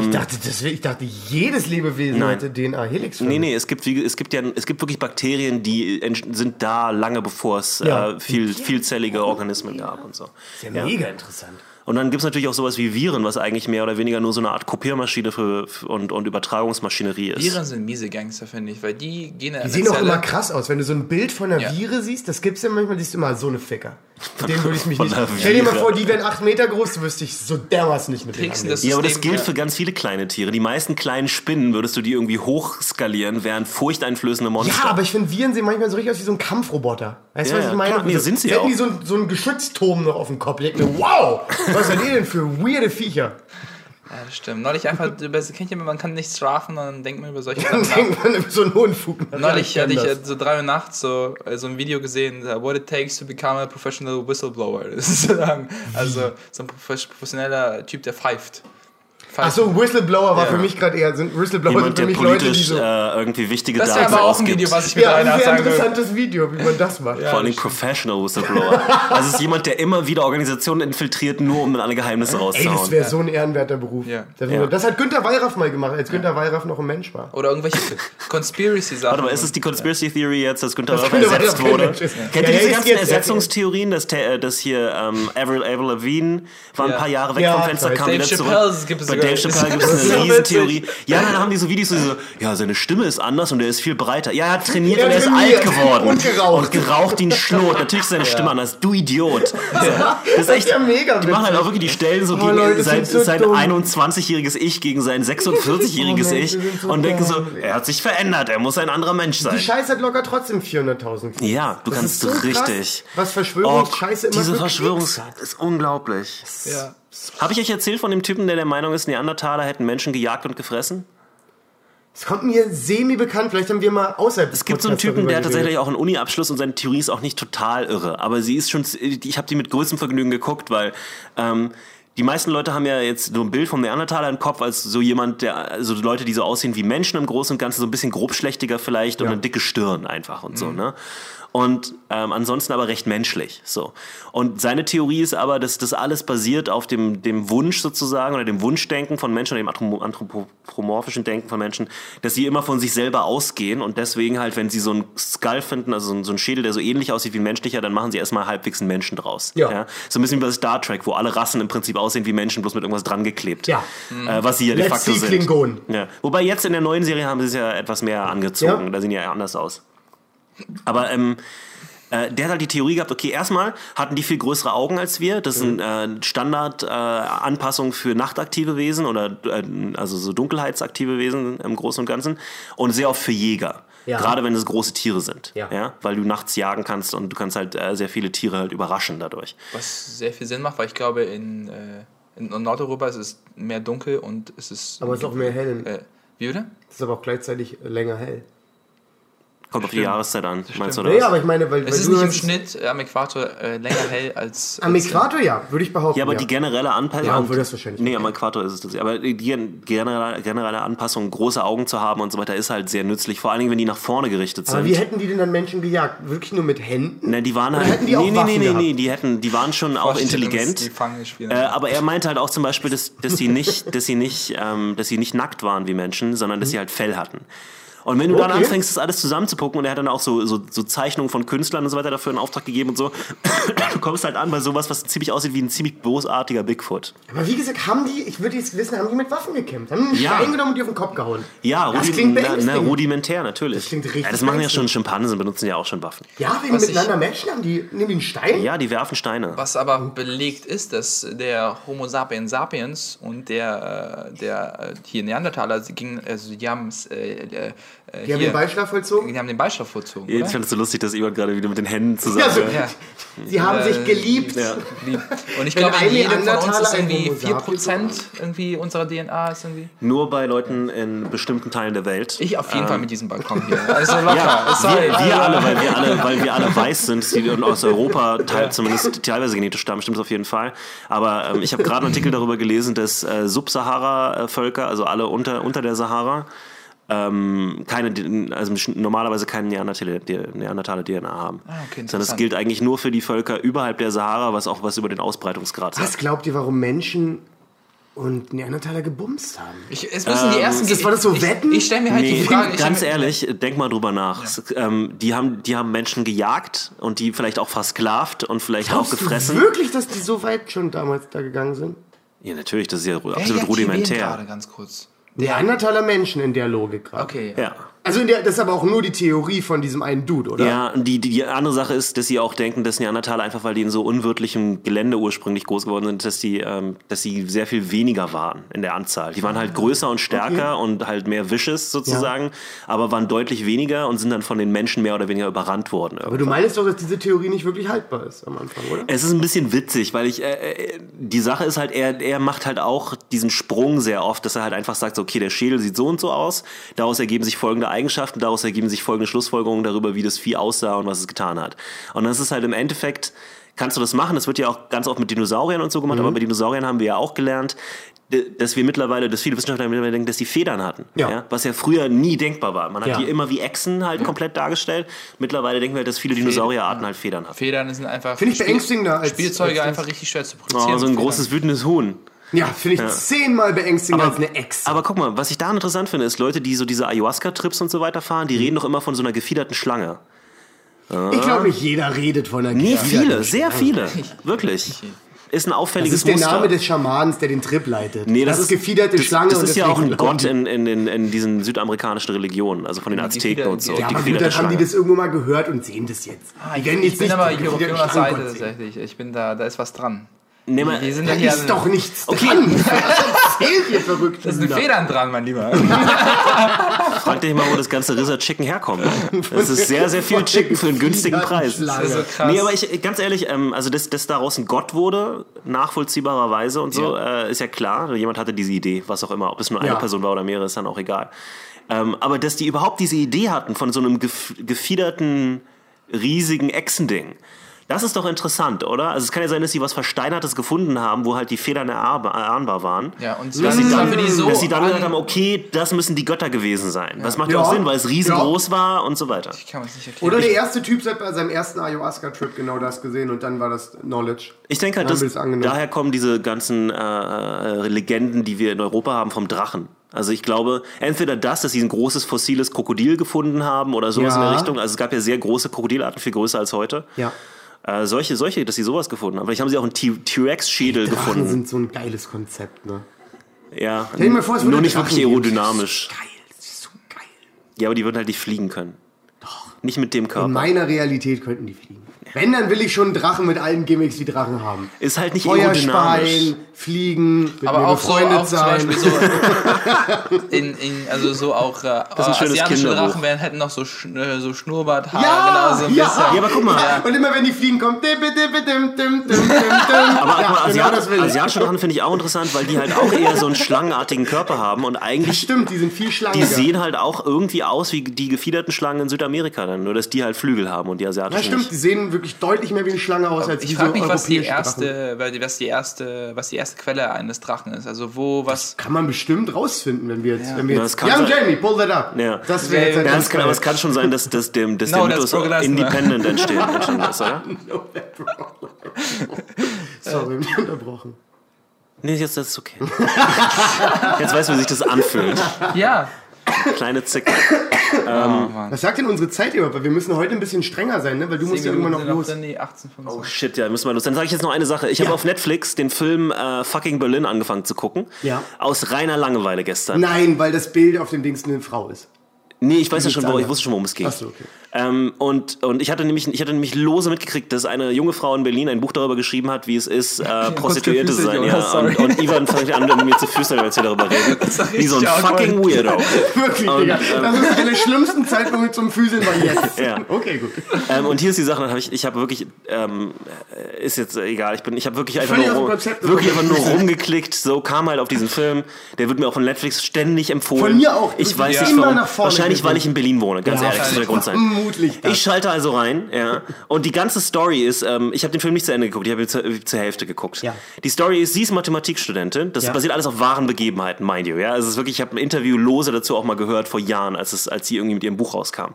Ich dachte, das, ich dachte, jedes Lebewesen Nein. hätte DNA-Helix. Nee, nee, es gibt, es gibt ja es gibt wirklich Bakterien, die sind da lange bevor es Ja. äh, viel, vielzellige Organismen gab und so. Ist ja, mega interessant. Und dann gibt es natürlich auch sowas wie Viren, was eigentlich mehr oder weniger nur so eine Art Kopiermaschine für, für und, und Übertragungsmaschinerie ist. Viren sind miese Gangster, finde ich, weil die gehen Die sehen auch immer krass aus. Wenn du so ein Bild von einer Ja. Viere siehst, das gibt's ja manchmal, siehst du immer so eine Ficker. Mit denen würde ich mich nicht. Stell dir mal vor, die wären 8 Meter groß, du wirst dich so dermaßen nicht mit denen du anlegen. das Ja, aber das gilt ja. für ganz viele kleine Tiere. Die meisten kleinen Spinnen würdest du die irgendwie hochskalieren, wären furchteinflößende Monster. Ja, aber ich finde, Viren sehen manchmal so richtig aus wie so ein Kampfroboter. Weißt du, Ja, was ich meine? klar. Nee, so, sind sie hätten auch. die so, ein- so einen Geschützturm noch auf dem Kopf. Ich denke mir, wow, was seid ihr denn für weirde Viecher? Ja, das stimmt. Neulich einfach, über, kennt ihr, man kann nicht strafen, dann denkt man über solche Dann denkt man über so einen nach. Neulich hatte ich äh, das. so drei Uhr nachts so, äh, so ein Video gesehen, uh, what it takes to become a professional whistleblower. Das ist sozusagen, also so ein profe- professioneller Typ, der pfeift. Ach so, Whistleblower war Ja. für mich gerade eher, sind Whistleblower Jemand, sind für der mich Leute, die politisch so... äh, irgendwie wichtige Das ist Daten aber auch ein ausgibt. Video, was ich mit ja, einer ein sehr sagen will. interessantes Video, wie man das macht. Vor allem Professional Whistleblower. Also es ist jemand, der immer wieder Organisationen infiltriert, nur um alle Geheimnisse Ey, rauszuhauen. das wäre so ein ehrenwerter Beruf. Ja. Das, Ja. das hat Günther Wallraff mal gemacht, als Günther Wallraff noch ein Mensch war. Oder irgendwelche Conspiracy-Sachen. Warte mal, ist es die Conspiracy Theory jetzt, dass Günther Das Wallraff Günther ersetzt wurde? Mensch ist. Kennt Ja, ihr diese ist ganzen Ersetzungstheorien, dass, hier ähm, Avril, Avril Lavigne war ein Ja. paar Jahre weg Ja, vom Fenster, kam wieder zurück. Bei Dave Chappelle gibt es eine Riesentheorie. Ja, dann haben die so Videos, so, so, ja, seine Stimme ist anders und er ist viel breiter. Ja, er hat trainiert Er und er ist alt geworden. und geraucht. Und geraucht ihn Schlot. Natürlich ist seine Stimme anders. Du Idiot. Das ist echt, ja mega die machen halt auch wirklich die Stellen so Oh, gegen Leute, sein, so sein dumm. 21-jähriges Ich gegen sein 46-jähriges Oh, Ich so und denken so, er hat sich verändert, er muss ein anderer Mensch sein. Die Scheiße hat locker trotzdem 400.000 Views. Ja, du Das kannst so richtig. Krass, was Verschwörungsscheiße Oh, immer Diese für Verschwörungs Klicks hat. ist unglaublich. Ja. Habe ich euch erzählt von dem Typen, der der Meinung ist, Neandertaler hätten Menschen gejagt und gefressen? Es kommt mir semi-bekannt, vielleicht haben wir mal außerhalb Es gibt so einen Typen, der hat tatsächlich auch einen Uni-Abschluss und seine Theorie ist auch nicht total irre. Aber sie ist schon, ich habe die mit größtem Vergnügen geguckt, weil ähm, die meisten Leute haben ja jetzt so ein Bild vom Neandertaler im Kopf als so jemand, der, also Leute, die so aussehen wie Menschen im Großen und Ganzen, so ein bisschen grobschlächtiger vielleicht und Ja. eine dicke Stirn einfach und so, ne? Und ähm, ansonsten aber recht menschlich. So. Und seine Theorie ist aber, dass das alles basiert auf dem, dem Wunsch sozusagen oder dem Wunschdenken von Menschen oder dem anthropo- anthropomorphischen Denken von Menschen, dass sie immer von sich selber ausgehen und deswegen halt, wenn sie so einen Skull finden, also so einen, so einen Schädel, der so ähnlich aussieht wie ein menschlicher, dann machen sie erstmal halbwegs einen Menschen draus. Ja. So ein bisschen wie bei Star Trek, wo alle Rassen im Prinzip aussehen wie Menschen, bloß mit irgendwas dran geklebt. Ja. Äh, was sie ja de Let's facto sind. Klingonen. Ja. Wobei jetzt in der neuen Serie haben sie es ja etwas mehr angezogen. Ja. Da sehen die ja anders aus. Aber ähm, äh, der hat halt die Theorie gehabt, okay, erstmal hatten die viel größere Augen als wir. Das sind äh, Standard-Anpassungen für nachtaktive Wesen oder äh, also so dunkelheitsaktive Wesen im Großen und Ganzen. Und sehr oft für Jäger. Ja. Gerade wenn es große Tiere sind. Ja. Weil du nachts jagen kannst und du kannst halt äh, sehr viele Tiere halt überraschen dadurch. Was sehr viel Sinn macht, weil ich glaube, in, äh, in Nordeuropa ist es mehr dunkel und es ist. Aber es ist auch mehr hell. Äh, wie bitte? Es ist aber auch gleichzeitig länger hell. Kommt auf die. Jahreszeit an, meinst du stimmt. Ja, das? aber ich meine, weil, weil Es ist du nicht im Schnitt äh, am Äquator äh, länger hell als. Am als, Äquator ja, würde ich behaupten. Ja, aber die generelle Anpassung. Ja, obwohl das wahrscheinlich Nee, am Äquator ist es das. Aber die gen- generelle, generelle Anpassung, große Augen zu haben und so weiter, ist halt sehr nützlich. Vor allen Dingen, wenn die nach vorne gerichtet aber sind. wie hätten die denn dann Menschen gejagt? Wirklich nur mit Händen? Ne, die waren Oder halt. hätten die auch nee, nee, Waffen nee, nee, nee, die hätten, die waren schon auch intelligent. Die Fange spielen. Äh, aber er meinte halt auch zum Beispiel, dass, dass sie nicht, dass sie nicht, ähm, dass sie nicht nackt waren wie Menschen, sondern dass sie halt Fell hatten. Und wenn du dann Okay. anfängst, das alles zusammenzupucken, und er hat dann auch so, so, so Zeichnungen von Künstlern und so weiter dafür in Auftrag gegeben und so, du kommst halt an bei sowas, was ziemlich aussieht wie ein ziemlich bösartiger Bigfoot. Aber wie gesagt, haben die, ich würde jetzt wissen, haben die mit Waffen gekämpft? Haben die einen Ja. Stein genommen und die auf den Kopf gehauen? Ja, das rudi- klingt na, na, rudimentär natürlich. Das klingt richtig ja, das machen ja schon Schimpansen, benutzen ja auch schon Waffen. Ja, wenn Was die miteinander matchen, haben die, nehmen die einen Stein? Ja, die werfen Steine. Was aber belegt ist, dass der Homo sapiens sapiens und der, äh, der äh, hier Neandertaler, sie gingen, also die haben es, äh, äh, Die haben den Beischlaf vollzogen? Die haben den Beischlaf vollzogen. Jetzt fand es so lustig, dass jemand gerade wieder mit den Händen zusammen. Ja, so, Ja. sie haben sich Äh, geliebt. Ja. Und ich glaube, ein in jedem von uns ist irgendwie Homo sapiens 4% irgendwie unserer DNA ist irgendwie. Nur bei Leuten in bestimmten Teilen der Welt. Ich auf jeden Fall mit diesem Balkon hier. Also locker. ja, Sorry. wir, wir alle, weil wir alle, weil wir alle weiß sind, die aus Europa teil, zumindest teilweise genetisch stammen, stimmt auf jeden Fall. Aber ähm, ich habe gerade einen Artikel darüber gelesen, dass äh, Subsahara-Völker, also alle unter, unter der Sahara, ähm, keine, also normalerweise keine Neandertaler, DNA haben. Ah, okay, Sondern das gilt eigentlich nur für die Völker überhalb der Sahara, was auch was über den Ausbreitungsgrad sagt. Was glaubt ihr, warum Menschen und Neandertaler gebumst haben? Ich, es müssen die ersten. das- war das so ich, Wetten? Ich, ich stelle mir halt die Nee, Frage. Ich ganz ehrlich, denk mal drüber nach. Es, Ähm, die, haben, die haben Menschen gejagt und die vielleicht auch versklavt und vielleicht auch Glaubst du gefressen. wirklich, dass die so weit schon damals da gegangen sind? Ja, natürlich, das ist ja Wer absolut rudimentär. gerade ganz kurz. Neandertaler Menschen in der Logik gerade. Okay. Ja. Also der, das ist aber auch nur die Theorie von diesem einen Dude, oder? Ja, die, die, die andere Sache ist, dass sie auch denken, dass Neandertaler einfach, weil die in so unwirtlichem Gelände ursprünglich groß geworden sind, dass die, ähm, dass sie sehr viel weniger waren in der Anzahl. Die waren halt größer und stärker und halt mehr vicious sozusagen, aber waren deutlich weniger und sind dann von den Menschen mehr oder weniger überrannt worden. Aber du meinst doch, dass diese Theorie nicht wirklich haltbar ist am Anfang, oder? Es ist ein bisschen witzig, weil ich, äh, äh, die Sache ist halt, er, er macht halt auch diesen Sprung sehr oft, dass er halt einfach sagt, okay, der Schädel sieht so und so aus, daraus ergeben sich folgende Eigenschaften, daraus ergeben sich folgende Schlussfolgerungen darüber, wie das Vieh aussah und was es getan hat. Und das ist halt im Endeffekt, kannst du das machen, das wird ja auch ganz oft mit Dinosauriern und so gemacht, aber bei Dinosauriern haben wir ja auch gelernt, dass wir mittlerweile, dass viele Wissenschaftler mittlerweile denken, dass die Federn hatten. Ja. Was ja früher nie denkbar war. Man hat Ja. die immer wie Echsen halt komplett dargestellt. Mittlerweile denken wir halt, dass viele Dinosaurierarten halt Federn hatten. Federn sind einfach. Finde ich beängstigender als- Spielzeuge als- einfach richtig schwer zu produzieren. Oh, so ein großes wütendes Huhn. Ja, finde ich zehnmal beängstigender Aber- als eine Ex. Aber guck mal, was ich daran interessant finde, ist Leute, die so diese Ayahuasca-Trips und so weiter fahren, die Mhm. reden doch immer von so einer gefiederten Schlange. ich glaube nicht jeder redet von einer Nee, gefiederten viele, sehr Schlange. viele. Wirklich. ist ein Das auffälliges ist der Muster. Name des Schamans, der den Trip leitet. Nee, das, ist gefiederte das, Schlange. Das und ist ja auch ein Gott in, in, in, in diesen südamerikanischen Religionen, also von den Azteken und so. Ja, aber gut, dann haben die Schlange. das irgendwo mal gehört und sehen das jetzt. Ah, ich, ich jetzt bin nicht aber den hier auf ihrer Seite tatsächlich. Ich bin da, da ist was dran. Nee, mal, Die sind Da ja hier ist doch nichts Okay. dran. Was? Da sind Federn dran, mein Lieber. frag dich mal, wo das ganze Ritter Chicken herkommt. Das ist sehr, sehr viel Chicken für einen günstigen Preis. Das ist so krass. Nee, aber ich, ganz ehrlich, ähm, also dass, dass daraus ein Gott wurde, nachvollziehbarerweise und so, äh, ist ja klar. Jemand hatte diese Idee, was auch immer. Ob es nur eine Ja. Person war oder mehrere, ist dann auch egal. Ähm, aber dass die überhaupt diese Idee hatten von so einem gef gefiederten, riesigen Echsending, das ist doch interessant, oder? Also es kann ja sein, dass sie was Versteinertes gefunden haben, wo halt die Federn erahnbar waren. Ja, und dass das sie ist dann, so dass sie dann an- gesagt haben, okay, das müssen die Götter gewesen sein. Das macht ja Ja. auch Sinn, weil es riesengroß war und so weiter. Ich kann es nicht erklären. Oder der erste Typ hat bei seinem ersten Ayahuasca-Trip genau das gesehen und dann war das Knowledge. Ich denke halt, angenommen. daher kommen diese ganzen äh, äh, Legenden, die wir in Europa haben, vom Drachen. Also ich glaube, entweder das, dass sie ein großes fossiles Krokodil gefunden haben oder sowas Ja. in der Richtung. Also es gab ja sehr große Krokodilarten, viel größer als heute. Ja. Äh, solche, solche, dass sie sowas gefunden haben. Vielleicht haben sie auch einen T-Rex-Schädel gefunden. sind so ein geiles Konzept, ne? Ja, Stell dir mal vor, es nur nicht wirklich aerodynamisch. Geil, das ist so geil. Ja, aber die würden halt nicht fliegen können. Doch. Nicht mit dem In Körper. meiner Realität könnten die fliegen. Wenn, dann will ich schon einen Drachen mit allen Gimmicks, die Drachen haben. Ist halt nicht Feuer aerodynamisch. speien, fliegen, mit aber auch so, befreundet auch zum sein. So in, in, also so auch äh, ist ein schönes asiatische. Drachen werden, hätten noch so, Sch äh, so Schnurrbarthaar, Ja, genau so ein ja. bisschen. Ja, aber guck mal. Und immer wenn die fliegen, kommt dim, dim, dim, dim, dim, dim, dim. Aber ja, genau das will asiatische Drachen finde ich auch interessant, weil die halt auch eher so einen schlangenartigen Körper haben und eigentlich Stimmt, die sind viel schlanker. Die sehen halt auch irgendwie aus wie die gefiederten Schlangen in Südamerika dann, nur dass die halt Flügel haben und die ja, asiatischen stimmt, nicht. die sehen wirklich deutlich mehr wie eine Schlange aus als Ich frage mich, was die Drachen. erste, die- was die erste, was die erste Quelle eines Drachen ist. Also wo was. Kann man bestimmt rausfinden, wenn wir jetzt. Wenn wir Ja, jetzt das ja, sein. Jamie, pull that up. Ja. Das wäre jetzt Ja, Ja, es kann, aber es kann schon sein, dass, dass, dem, dass No, der Mythos independent entstehen, entstehen ist, oder? Sorry, mich unterbrochen. Nee, jetzt das ist okay. Jetzt weißt du, wie sich das anfühlt. Ja. Kleine Zicke. Was sagt denn unsere Zeit überhaupt? Weil wir müssen heute ein bisschen strenger sein, ne? Weil du musst ja irgendwann noch los. Drin, nee, 18, 25. Oh shit, ja, müssen wir los. Dann sage ich jetzt noch eine Sache. Ich habe auf Netflix den Film äh, Fucking Berlin angefangen zu gucken. Ja. Aus reiner Langeweile gestern. Nein, weil das Bild auf dem Dings eine Frau ist. Nee, ich weiß ja schon, wo, ich wusste schon, worum es ging. Ach so, okay. Ähm, und, und ich hatte nämlich, ich hatte nämlich lose mitgekriegt, dass eine junge Frau in Berlin ein Buch darüber geschrieben hat, wie es ist, äh, Prostituierte zu sein. Ja. Sorry. Und, und Ivan fängt an, mit mir zu flüstern, als wir darüber reden. Wie so ein fucking Weirdo. Wirklich, Und, Digga. ähm, Das ist einer der schlimmsten Zeitpunkte zum Füßeln war jetzt. Ja. Okay, gut. Ähm, und hier ist die Sache, dann hab ich, ich habe wirklich, ähm, äh, ist jetzt egal, ich bin, ich habe wirklich einfach Völlig nur, wirklich einfach nur rumgeklickt, so kam halt auf diesen Film, der wird mir auch von Netflix ständig empfohlen. Von mir auch. Ich weiß bist nicht immer warum. nach vorne Wahrscheinlich, weil ich in Berlin wohne, ganz ehrlich, das soll der Grund sein. Vermutlich das. Ich schalte also rein, ja. Und die ganze Story ist, ähm, ich habe den Film nicht zu Ende geguckt, ich habe ihn zur, zur Hälfte geguckt. Ja. Die Story ist, sie ist Mathematikstudentin. Das Ja. basiert alles auf wahren Begebenheiten, mind you. Ja, also es ist wirklich, ich habe ein Interview lose dazu auch mal gehört vor Jahren, als es, als sie irgendwie mit ihrem Buch rauskam.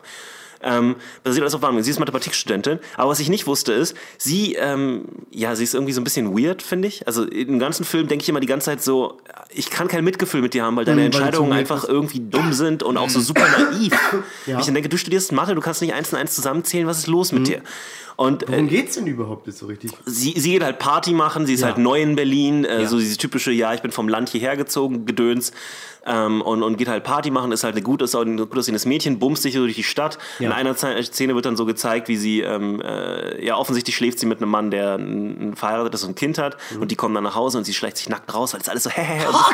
Ähm, basiert alles auf Begebenheiten. Sie ist Mathematikstudentin, aber was ich nicht wusste ist, sie, ähm, ja, sie ist irgendwie so ein bisschen weird, finde ich. Also im ganzen Film denke ich immer die ganze Zeit so, ich kann kein Mitgefühl mit dir haben, weil deine Mhm, Entscheidungen einfach irgendwie dumm sind und auch so super naiv. Ja. Ich dann denke, du studierst Mathe, du kannst nicht eins und eins zusammenzählen, was ist los mit dir? Und äh, Worum geht's denn überhaupt jetzt so richtig? sie, sie geht halt Party machen, sie ist Ja. halt neu in Berlin, äh, Ja. so dieses typische, ja, ich bin vom Land hierher gezogen, Gedöns. Ähm, und, und geht halt Party machen, ist halt ein gut aussehendes Mädchen, bumst sich so durch die Stadt. Ja. In einer Ze- Szene wird dann so gezeigt, wie sie, ähm, äh, ja, offensichtlich schläft sie mit einem Mann, der ein, verheiratet ist und ein Kind hat. Und die kommen dann nach Hause und sie schleicht sich nackt raus, weil es alles so, hä, hä, hä. Mhm. Ah,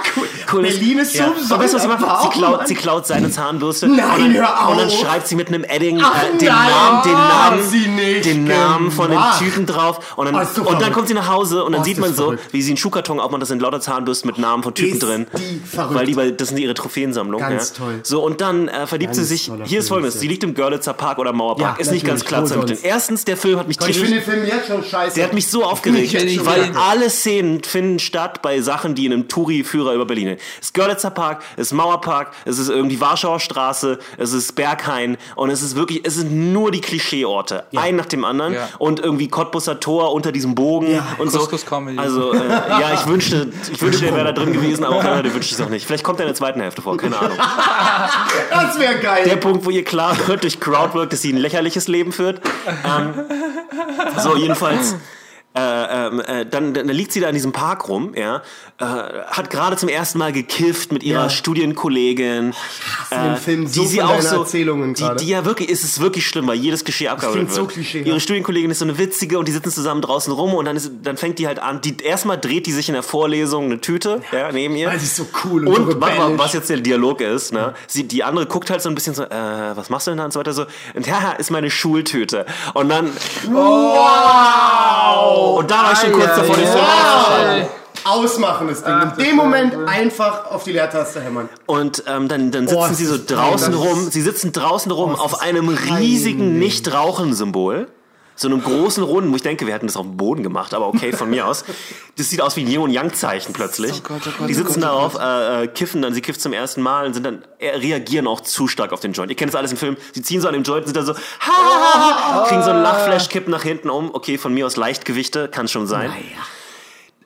cool. Berlin ist so Aber weißt du, was sie macht? Sie klaut, sie klaut seine Zahnbürste. Nein, und dann, hör auf. Und dann schreibt sie mit einem Edding Ach, äh, den, nein, Namen, den Namen, sie nicht den Namen von dem. Typen drauf. Und dann, Oh, so und dann kommt sie nach Hause und dann Oh, sieht man so, verrückt. wie sie einen Schuhkarton aufmacht, das sind lauter Zahnbürsten mit Namen von Typen Ist drin. die verrückt. Weil die, weil das sind ihre Trophäensammlung. Ganz ja. toll. So, und dann äh, verliebt Ganz sie sich. Hier ist folgendes: ja. Sie liegt im Görlitzer Park oder Mauerpark. Ja, ist nicht ganz klar zu ermitteln. Erstens, der Film hat mich Ich tierisch finde den Film jetzt schon scheiße. der hat mich so aufgeregt, Ich weil alle Szenen finden statt bei Sachen, die in einem Touri-Führer über Berlin sind. Es ist Görlitzer Park, es ist Mauerpark, es ist irgendwie Warschauer Straße, es ist Berghain und es ist wirklich, es sind nur die Klischeeorte, ein nach dem anderen Ja. und irgendwie Cottbusser Tor unter diesem Bogen Ja. und so. Also äh, ja, ich wünschte, ich wünschte, der wäre da drin gewesen, aber auch einer, der wünscht es auch nicht. Vielleicht kommt er in der zweiten Hälfte vor, keine Ahnung. das wäre geil. Der Punkt, wo ihr klar wird durch Crowdwork, dass sie ein lächerliches Leben führt. Ähm, so, jedenfalls. Äh, ähm, äh, dann, dann liegt sie da in diesem Park rum, ja, äh, hat gerade zum ersten Mal gekifft mit ihrer Ja. Studienkollegin, den Film so von deinen Erzählungen die, gerade. die ja wirklich, es ist wirklich schlimm, weil jedes Klischee abgearbeitet klingt so wird. klischeehaft. Ihre Studienkollegin ist so eine witzige und die sitzen zusammen draußen rum und dann, ist, dann fängt die halt an, die, erstmal dreht die sich in der Vorlesung eine Tüte, ja, neben ihr. Weil sie ist so cool und, so Und rebellisch. was jetzt der Dialog ist, ne? Sie, die andere guckt halt so ein bisschen so, äh, was machst du denn da und so weiter so, und ja, ist meine Schultüte. Und dann, wow! Und da war ich schon kurz davor, den Film auszuschalten. Ausmachen das Ding. In dem Moment einfach auf die Leertaste hämmern. Und ähm, dann, dann sitzen Oh, sie so das ist- draußen das ist- rum, sie sitzen draußen rum das auf einem riesigen Nicht-Rauchen-Symbol. So einem großen Runden, wo ich denke, wir hätten das auf dem Boden gemacht, aber okay, von mir aus. Das sieht aus wie ein Yin und Yang-Zeichen plötzlich. Oh Gott, oh Gott, die oh sitzen Gott, oh darauf, äh, äh, kiffen dann, sie kifft zum ersten Mal und sind dann, reagieren auch zu stark auf den Joint. Ihr kennt das alles im Film. Sie ziehen so an dem Joint, sind dann so, ha, ha, ha, kriegen so einen Lachflash, kippen nach hinten um. Okay, von mir aus Leichtgewichte, kann schon sein.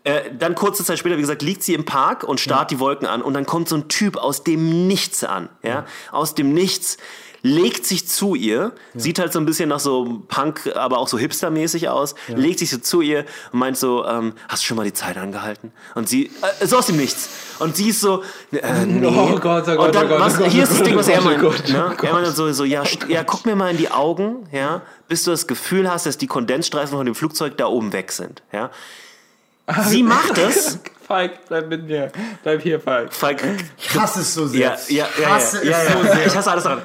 Äh, dann kurze Zeit später, wie gesagt, liegt sie im Park und starrt die Wolken an und dann kommt so ein Typ aus dem Nichts an, ja, aus dem Nichts, legt sich zu ihr, sieht halt so ein bisschen nach so Punk, aber auch so hipstermäßig aus, legt sich so zu ihr und meint so, ähm, hast du schon mal die Zeit angehalten? Und sie, äh, so aus dem Nichts. Und sie ist so, äh, nee. Oh Gott, oh Gott, und dann, oh Gott, was, oh Gott, hier oh ist das Gott, Ding, was oh er meint. oh Gott, ne? oh Er meint dann so, so ja, ja, guck mir mal in die Augen, ja, bis du das Gefühl hast, dass die Kondensstreifen von dem Flugzeug da oben weg sind, ja. Sie macht es. Falk, bleib mit mir. Bleib hier, Falk. Falk, Ich hasse es so ja, sehr. ja, ich ja, hasse ja, ja, es so ja. sehr. Ich hasse alles daran.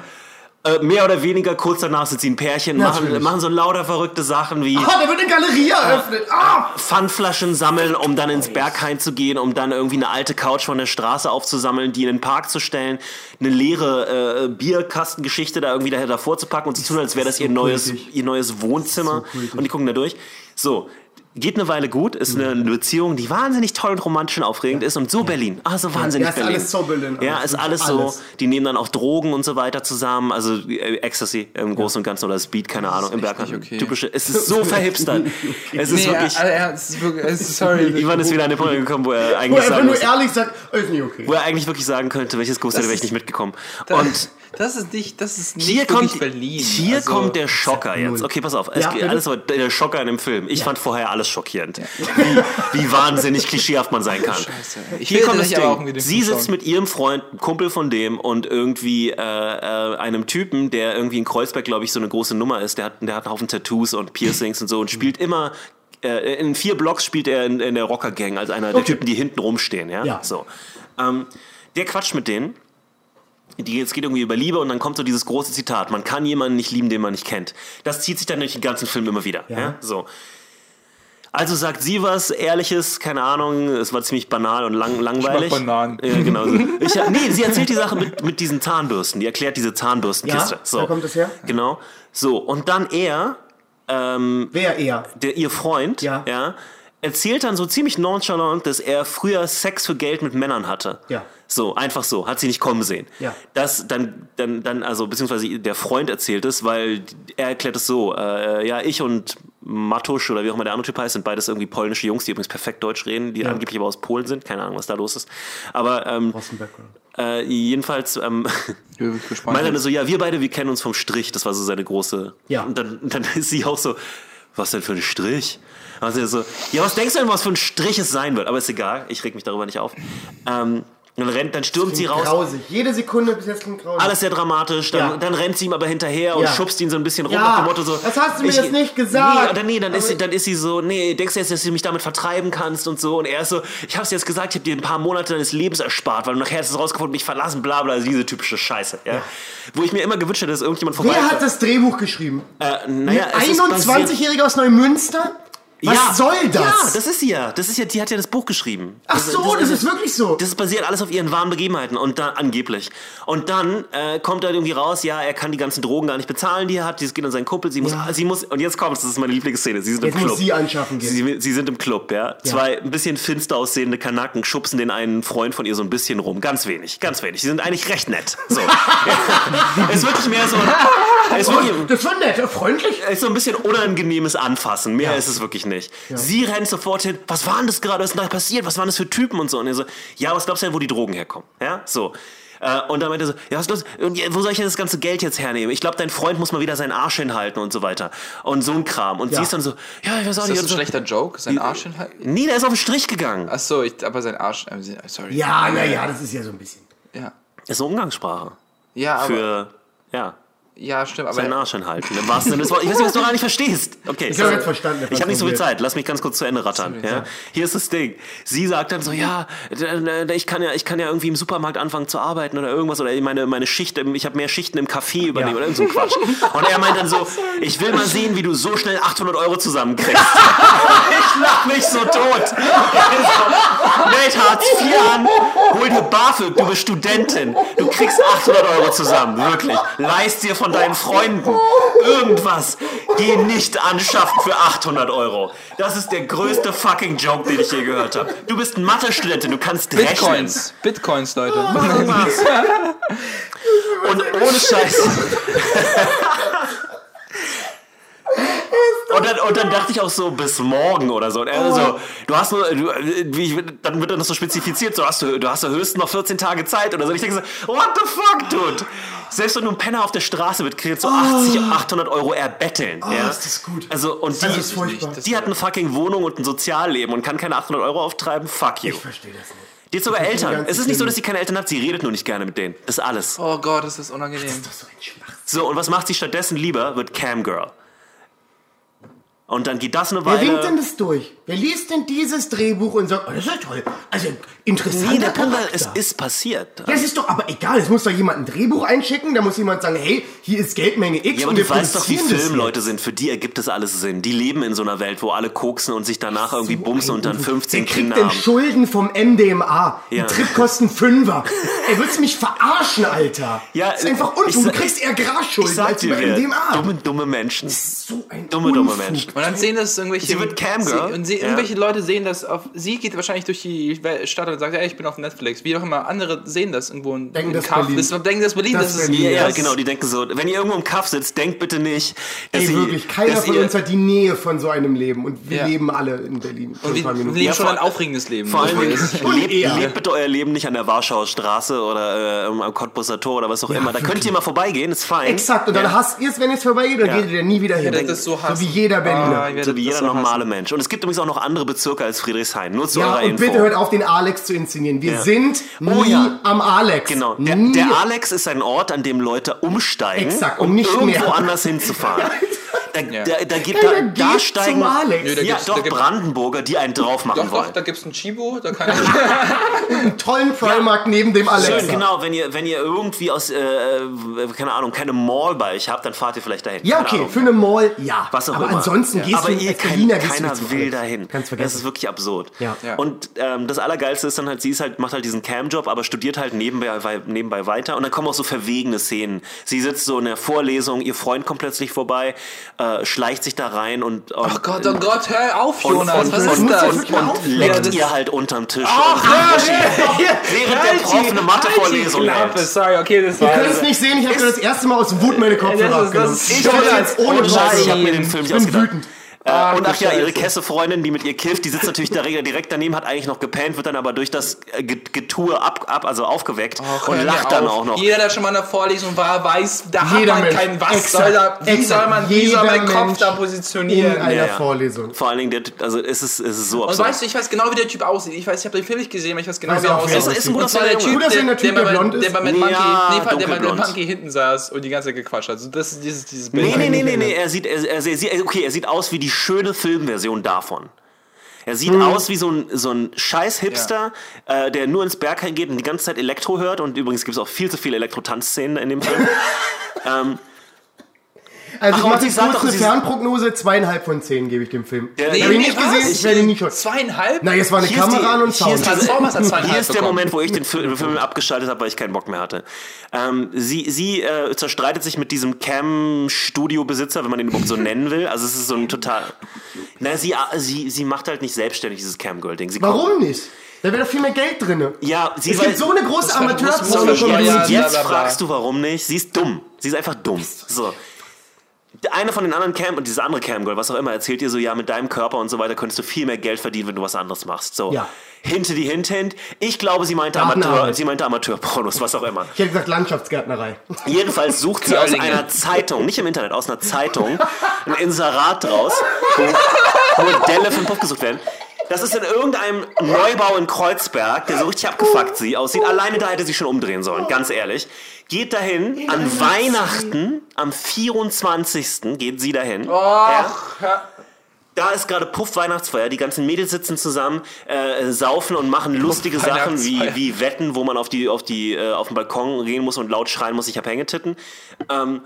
Äh, mehr oder weniger kurz danach sind sie ein Pärchen, machen, machen so lauter verrückte Sachen wie Ah, da wird eine Galerie eröffnet. Ah! Pfandflaschen sammeln, um dann ins Berghain zu gehen, um dann irgendwie eine alte Couch von der Straße aufzusammeln, die in den Park zu stellen, eine leere äh, Bierkastengeschichte da irgendwie daher davor zu packen und zu tun, als wäre das so ihr neues, kultig. ihr neues Wohnzimmer. kultig. und die gucken da durch. So. Geht eine Weile gut, ist eine Beziehung, die wahnsinnig toll und romantisch und aufregend ist und so Berlin. Ah, so wahnsinnig Ja, ist Berlin. alles so Berlin. Ja, Alles, ist alles alles. so. Die nehmen dann auch Drogen und so weiter zusammen, also äh, Ecstasy im Großen und Ganzen oder Speed, keine Ahnung, im nicht okay. Typische, es ist so verhipstert. Es ist Nee, wirklich. äh, äh, es ist wirklich, sorry. Ivan ist wieder an den Punkt gekommen, wo er Wo eigentlich er einfach sagen muss, ehrlich sagt, ist nicht okay. wo er eigentlich wirklich sagen könnte, welches Großteil wäre ich nicht mitgekommen. Und das ist nicht, das ist nicht hier kommt, Berlin. hier Also, kommt der Schocker jetzt. Okay, pass auf. Es Ja, alles war der Schocker in dem Film. Ich fand vorher alles schockierend. Wie, wie wahnsinnig klischeehaft man sein kann. Scheiße. Ich Hier kommt das aber Ding. Sie sitzt schauen. mit ihrem Freund, Kumpel von dem und irgendwie äh, äh, einem Typen, der irgendwie in Kreuzberg, glaube ich, so eine große Nummer ist. Der hat, der hat einen Haufen Tattoos und Piercings und so und spielt immer äh, in vier Blocks spielt er in, in der Rocker-Gang als einer der Okay. Typen, die hinten rumstehen. Ja? Ja. So. Ähm, der quatscht mit denen. Die, es geht irgendwie über Liebe und dann kommt so dieses große Zitat: Man kann jemanden nicht lieben, den man nicht kennt. Das zieht sich dann durch den ganzen Film immer wieder. Ja. Ja. So. Also sagt sie was Ehrliches, keine Ahnung, es war ziemlich banal und lang, langweilig. Bananen. Ja, genau. So. Ich, nee, sie erzählt die Sache mit, mit diesen Zahnbürsten. Die erklärt diese Zahnbürstenkiste. Ja, so. da kommt es her. Genau. So, und dann er, Wer eher? der, ihr Freund, Ja. ja, erzählt dann so ziemlich nonchalant, dass er früher Sex für Geld mit Männern hatte. Ja. So, einfach so, hat sie nicht kommen sehen. Ja. Das dann, dann, dann, also, beziehungsweise der Freund erzählt es, weil er erklärt es so, äh, ja, ich und Matusch oder wie auch immer der andere Typ heißt, sind beides irgendwie polnische Jungs, die übrigens perfekt Deutsch reden, die angeblich aber aus Polen sind. Keine Ahnung, was da los ist. Aber ähm, äh, jedenfalls ähm, Ich bin gespannt. meint er so, ja, wir beide, wir kennen uns vom Strich. Das war so seine große. Ja. Und dann, dann ist sie auch so, was denn für ein Strich? Also so, ja, was denkst du denn, was für ein Strich es sein wird? Aber ist egal, ich reg mich darüber nicht auf. Ähm, dann rennt, dann stürmt sie raus. Grausig. Jede Sekunde bis jetzt klingt grausig. Alles sehr dramatisch. Dann, Ja. dann rennt sie ihm aber hinterher und Ja. schubst ihn so ein bisschen rum Ja, nach dem Motto so. das hast du mir ich- jetzt nicht gesagt. Nee, oder nee, dann ist, sie, dann ist sie so, nee, denkst du jetzt, dass du mich damit vertreiben kannst und so. Und er ist so, ich hab's dir jetzt gesagt, ich hab dir ein paar Monate deines Lebens erspart, weil du nachher hast es rausgefunden, mich verlassen, bla bla, diese typische Scheiße. Ja? Wo ich mir immer gewünscht hätte, dass irgendjemand vorbei. Wer hat das Drehbuch geschrieben? äh, naja, es ist basiert- 21-Jähriger aus Neumünster? Was ja. soll das? Ja, das ist sie ja. Das ist ja, die hat ja das Buch geschrieben. Ach so, das ist wirklich so. Das basiert alles auf ihren wahren Begebenheiten und dann angeblich. Und dann äh, kommt er irgendwie raus, ja, er kann die ganzen Drogen gar nicht bezahlen, die er hat. Das geht an seinen Kumpel. Sie muss, Ja. sie muss, und jetzt kommt das ist meine Lieblingsszene. Sie sind Jetzt im Club. muss sie anschaffen gehen. Sie, sie sind im Club, ja. Zwei ein bisschen finster aussehende Kanaken schubsen den einen Freund von ihr so ein bisschen rum. Ganz wenig, ganz wenig. Sie sind eigentlich recht nett. So. Es ist wirklich mehr so. Es ist wirklich, Das war nett, freundlich. es ist so ein bisschen unangenehmes Anfassen. Mehr ist es wirklich nicht. Sie rennt sofort hin. Was war denn das gerade? Was ist denn da passiert? Was waren das für Typen und so? Und er so, ja, was glaubst du denn, wo die Drogen herkommen? Ja, so. Äh, und dann meinte er so, ja, was ist los? Und ja, wo soll ich denn das ganze Geld jetzt hernehmen? Ich glaube, dein Freund muss mal wieder seinen Arsch hinhalten und so weiter. Und so ein Kram. Und Ja. sie ist dann so, ja, ich weiß auch Ist nicht. das ein so. schlechter Joke? Sein Arsch hinhalten? Nee, der ist auf den Strich gegangen. Achso, ich, aber sein Arsch. äh, Sorry. Ja, naja, das ist ja so ein bisschen. Ja, Das ist eine Umgangssprache. ja aber. Für, ja, ja, stimmt. seinen Aber Arsch. Im wahrsten Sinne des Wortes. Ich weiß nicht, was du gar nicht verstehst. Okay. Ich habe jetzt verstanden. Ich habe nicht so viel Zeit. Lass mich ganz kurz zu Ende rattern. Ja? Hier ist das Ding. Sie sagt dann so, ja, ich kann ja, ich kann ja irgendwie im Supermarkt anfangen zu arbeiten oder irgendwas oder meine, meine Schicht, im- ich habe mehr Schichten im Café übernehmen oder irgend so Quatsch. Und er meint dann so, ich will mal sehen, wie du so schnell 800 Euro zusammenkriegst. ich lach mich so tot. Meld Hartz IV an, hol dir BAföG, du bist Studentin. Du kriegst 800 Euro zusammen, wirklich. Leist dir von deinen Freunden irgendwas. Geh nicht anschaffen für 800 Euro. Das ist der größte fucking Joke, den ich je gehört habe. Du bist ein Mathe-Studentin, du kannst rechnen. Bitcoins. Bitcoins, Leute. Irgendwas. Und ohne Scheiß. Und dann, und dann dachte ich auch so, bis morgen oder so. Und er so, du hast nur, du, wie dann wird dann so spezifiziert, so hast du, du hast ja höchstens noch 14 Tage Zeit oder so. Und ich denke so, what the fuck, dude? Selbst wenn du einen Penner auf der Straße wird, kriegst du 80, 800 Euro erbetteln. ja? Oh. ist das gut. Also, und Das die, ist furchtbar. Die hat eine fucking Wohnung und ein Sozialleben und kann keine 800 Euro auftreiben. Fuck you. Ich verstehe das nicht. Die hat sogar Eltern. Es ist nicht so, dass sie keine Eltern hat, sie redet nur nicht gerne mit denen. Das ist alles. Oh Gott, das ist unangenehm. Das ist so ein Schwachsinn. So, und was macht sie stattdessen lieber? Wird Camgirl. Und dann geht das eine Wer winkt denn Weile. das durch? Wer liest denn dieses Drehbuch und sagt, oh, das ist ja toll. Also, interessanter Nee, der Punkt Charakter. es ist passiert. ja, es ist doch aber egal. Es muss doch jemand ein Drehbuch einschicken. Da muss jemand sagen, hey, hier ist Geldmenge X Ja, aber und du wir weißt doch, wie das Filmleute sind. Für die ergibt das alles Sinn. Die leben in so einer Welt, wo alle koksen und sich danach irgendwie bumsen und dann Ein 15 Der kriegt Kinder denn haben. Schulden vom MDMA. Ja. Ein Trip kostet Fünfer. Ey, willst du mich verarschen, Alter? Ja, das ist einfach Unfug. Du kriegst eher Grasschulden als über MDMA. dumme, dumme Menschen. so ein Dumme, dumme. Menschen. Und dann sehen das irgendwelche. Sie wird Camgirl. Sie, und sie, Ja. irgendwelche Leute sehen das auf. Sie geht wahrscheinlich durch die Stadt und sagt, ja, ich bin auf Netflix. Wie auch immer. Andere sehen das irgendwo in, Denken in das Kaff. Berlin. Das, denken das Berlin. Das Das, ist. Berlin. Ja, ja, genau, die denken so, wenn ihr irgendwo im Kaff sitzt, denkt bitte nicht, dass Ey, ihr, wirklich, keiner dass von ihr, uns hat die Nähe von so einem Leben. Und wir Ja. leben alle in Berlin. Und wir, wir leben Ja, schon ein aufregendes Leben. Vor allem, lebt, lebt bitte euer Leben nicht an der Warschauer Straße oder äh, am Cottbusser Tor oder was auch immer. Da könnt ihr mal vorbeigehen, ist fein. Exakt, und dann Ja. hasst ihr es, wenn es vorbeigeht, dann Ja. geht ihr nie wieder hin. das so so hassen. wie jeder Berliner. Werde So wie jeder normale hassen. Mensch. Und es gibt übrigens auch noch andere Bezirke als Friedrichshain. Nur zu ja, eurer und Info. bitte hört auf, den Alex zu inszenieren. Wir Ja. sind Oh nie ja. am Alex. Genau. Der, der Alex ist ein Ort, an dem Leute umsteigen, Exakt, um nicht irgendwo mehr. anders hinzufahren. Da, Ja. da, da, gibt, da, Keiner da geht steigen zum Alex. Nö, da ja, da doch Brandenburger, die einen drauf machen Doch, wollen. doch, da gibt es einen Chibo, da kann ich. einen tollen Primark neben dem Alex. Schön, genau, wenn ihr, wenn ihr irgendwie aus, äh, äh, keine Ahnung, keine Mall bei euch habt, dann fahrt ihr vielleicht dahin. Ja, Keine okay, Ahnung. für eine Mall, ja. Was auch Aber immer. ansonsten gehst Aber du ihr kein, Berliner gehst du keiner zum will dahin. Kannst Das vergessen. ist wirklich absurd. Ja. Ja. Und ähm, das Allergeilste ist dann halt, sie ist halt, macht halt diesen Cam-Job, aber studiert halt nebenbei, nebenbei weiter. Und dann kommen auch so verwegene Szenen. Sie sitzt so in der Vorlesung, ihr Freund kommt plötzlich vorbei, äh, schleicht sich da rein und, und Ach Gott, oh Gott, hör auf, und, Jonas, und, was und, ist und, das? und, und leckt ihr halt unterm Tisch. Ach, und, hör, während der Prof eine Mathevorlesung hält. sorry, okay, das Ihr war. könnt es nicht sehen, ich habe das erste Mal aus Wut meine Kopfhörer abgenommen. Ich ich bin jetzt ohne Scheiß, ich habe mir den Film Ich nicht ausgedacht. wütend. Äh, Ach, und ach ja, ihre. Kesse-Freundin, die mit ihr kifft, die sitzt natürlich direkt, direkt daneben, hat eigentlich noch gepennt, wird dann aber durch das äh, Get- Getue ab, ab, also aufgeweckt Ach, und lacht mir dann auf. auch noch. Jeder, der schon mal in der Vorlesung war, weiß, da hat Jeder man Mensch. keinen, was soll da, wie Exakt. soll man, wie soll mein Kopf da In positionieren? einer Ja, ja. Vorlesung. Vor allen Dingen, der, also es ist, es ist so Und absurd. weißt du, ich weiß genau, wie der Typ aussieht. Ich weiß, ich habe den Film nicht gesehen, aber ich weiß genau, Weiß wie er aussieht. aussieht. Ist ein guter Und zwar der. Typ, der, der, der blond ist. der bei Mad Ja, Monkey, nee, der bei dunkelblond. Monkey hinten saß und die ganze Zeit gequatscht hat. Also das ist dieses, dieses Bild. Nee, nee, nee, nee, nicht nee, er sieht, er, er, er sieht, okay, er sieht aus wie die schöne Filmversion davon. Er sieht Hm. aus wie so ein, so ein scheiß Hipster, äh, der nur ins Berghain geht und die ganze Zeit Elektro hört. Und übrigens gibt es auch viel zu viele Elektro-Tanzszenen in dem Film. ähm, Also Ach, ich mache sie jetzt sagt kurz doch, eine sie- Fernprognose, zweieinhalb von zehn gebe ich dem Film. Hab Nee, ich nicht was? gesehen, ich werde ihn nicht schauen. Zweieinhalb? Na, jetzt war eine Hier ist Kamera die- und hier ist Sound. Transformers hat zweieinhalb Hier ist der bekommen. Moment, wo ich den Film, Film abgeschaltet habe, weil ich keinen Bock mehr hatte. Ähm, sie sie äh, zerstreitet sich mit diesem Cam-Studio-Besitzer, wenn man den überhaupt so nennen will. Also es ist so ein total... Na, sie, sie, sie macht halt nicht selbstständig dieses Cam-Girl-Ding. Warum nicht? Da wäre doch viel mehr Geld drin. Ja, sie Es gibt so eine große schon ja, ja. Jetzt bla, bla, bla. fragst du, warum nicht. Sie ist dumm. Sie ist einfach dumm. So. Eine von den anderen Cam und diese andere Camgirl, was auch immer, erzählt ihr so, ja, mit deinem Körper und so weiter könntest du viel mehr Geld verdienen, wenn du was anderes machst. So. Ja. Hinte die Hint, Hint. Ich glaube, sie meinte Amateur, Gartenarbeit. sie meinte Amateurpornos, was auch immer. Ich hätte gesagt Landschaftsgärtnerei. Jedenfalls sucht sie aus einer Zeitung, nicht im Internet, aus einer Zeitung, ein Inserat draus, wo Modelle für den Puff gesucht werden. Das ist in irgendeinem Neubau in Kreuzberg, der so richtig abgefuckt sie aussieht. Alleine da hätte sie schon umdrehen sollen, ganz ehrlich. Geht dahin, an Weihnachten, am 24. geht sie dahin. Ja. Da ist gerade Puff-Weihnachtsfeier, die ganzen Mädels sitzen zusammen, äh, saufen und machen lustige Sachen wie, wie Wetten, wo man auf, die, auf, die, äh, auf den Balkon gehen muss und laut schreien muss, ich hab Hängetitten. Ähm,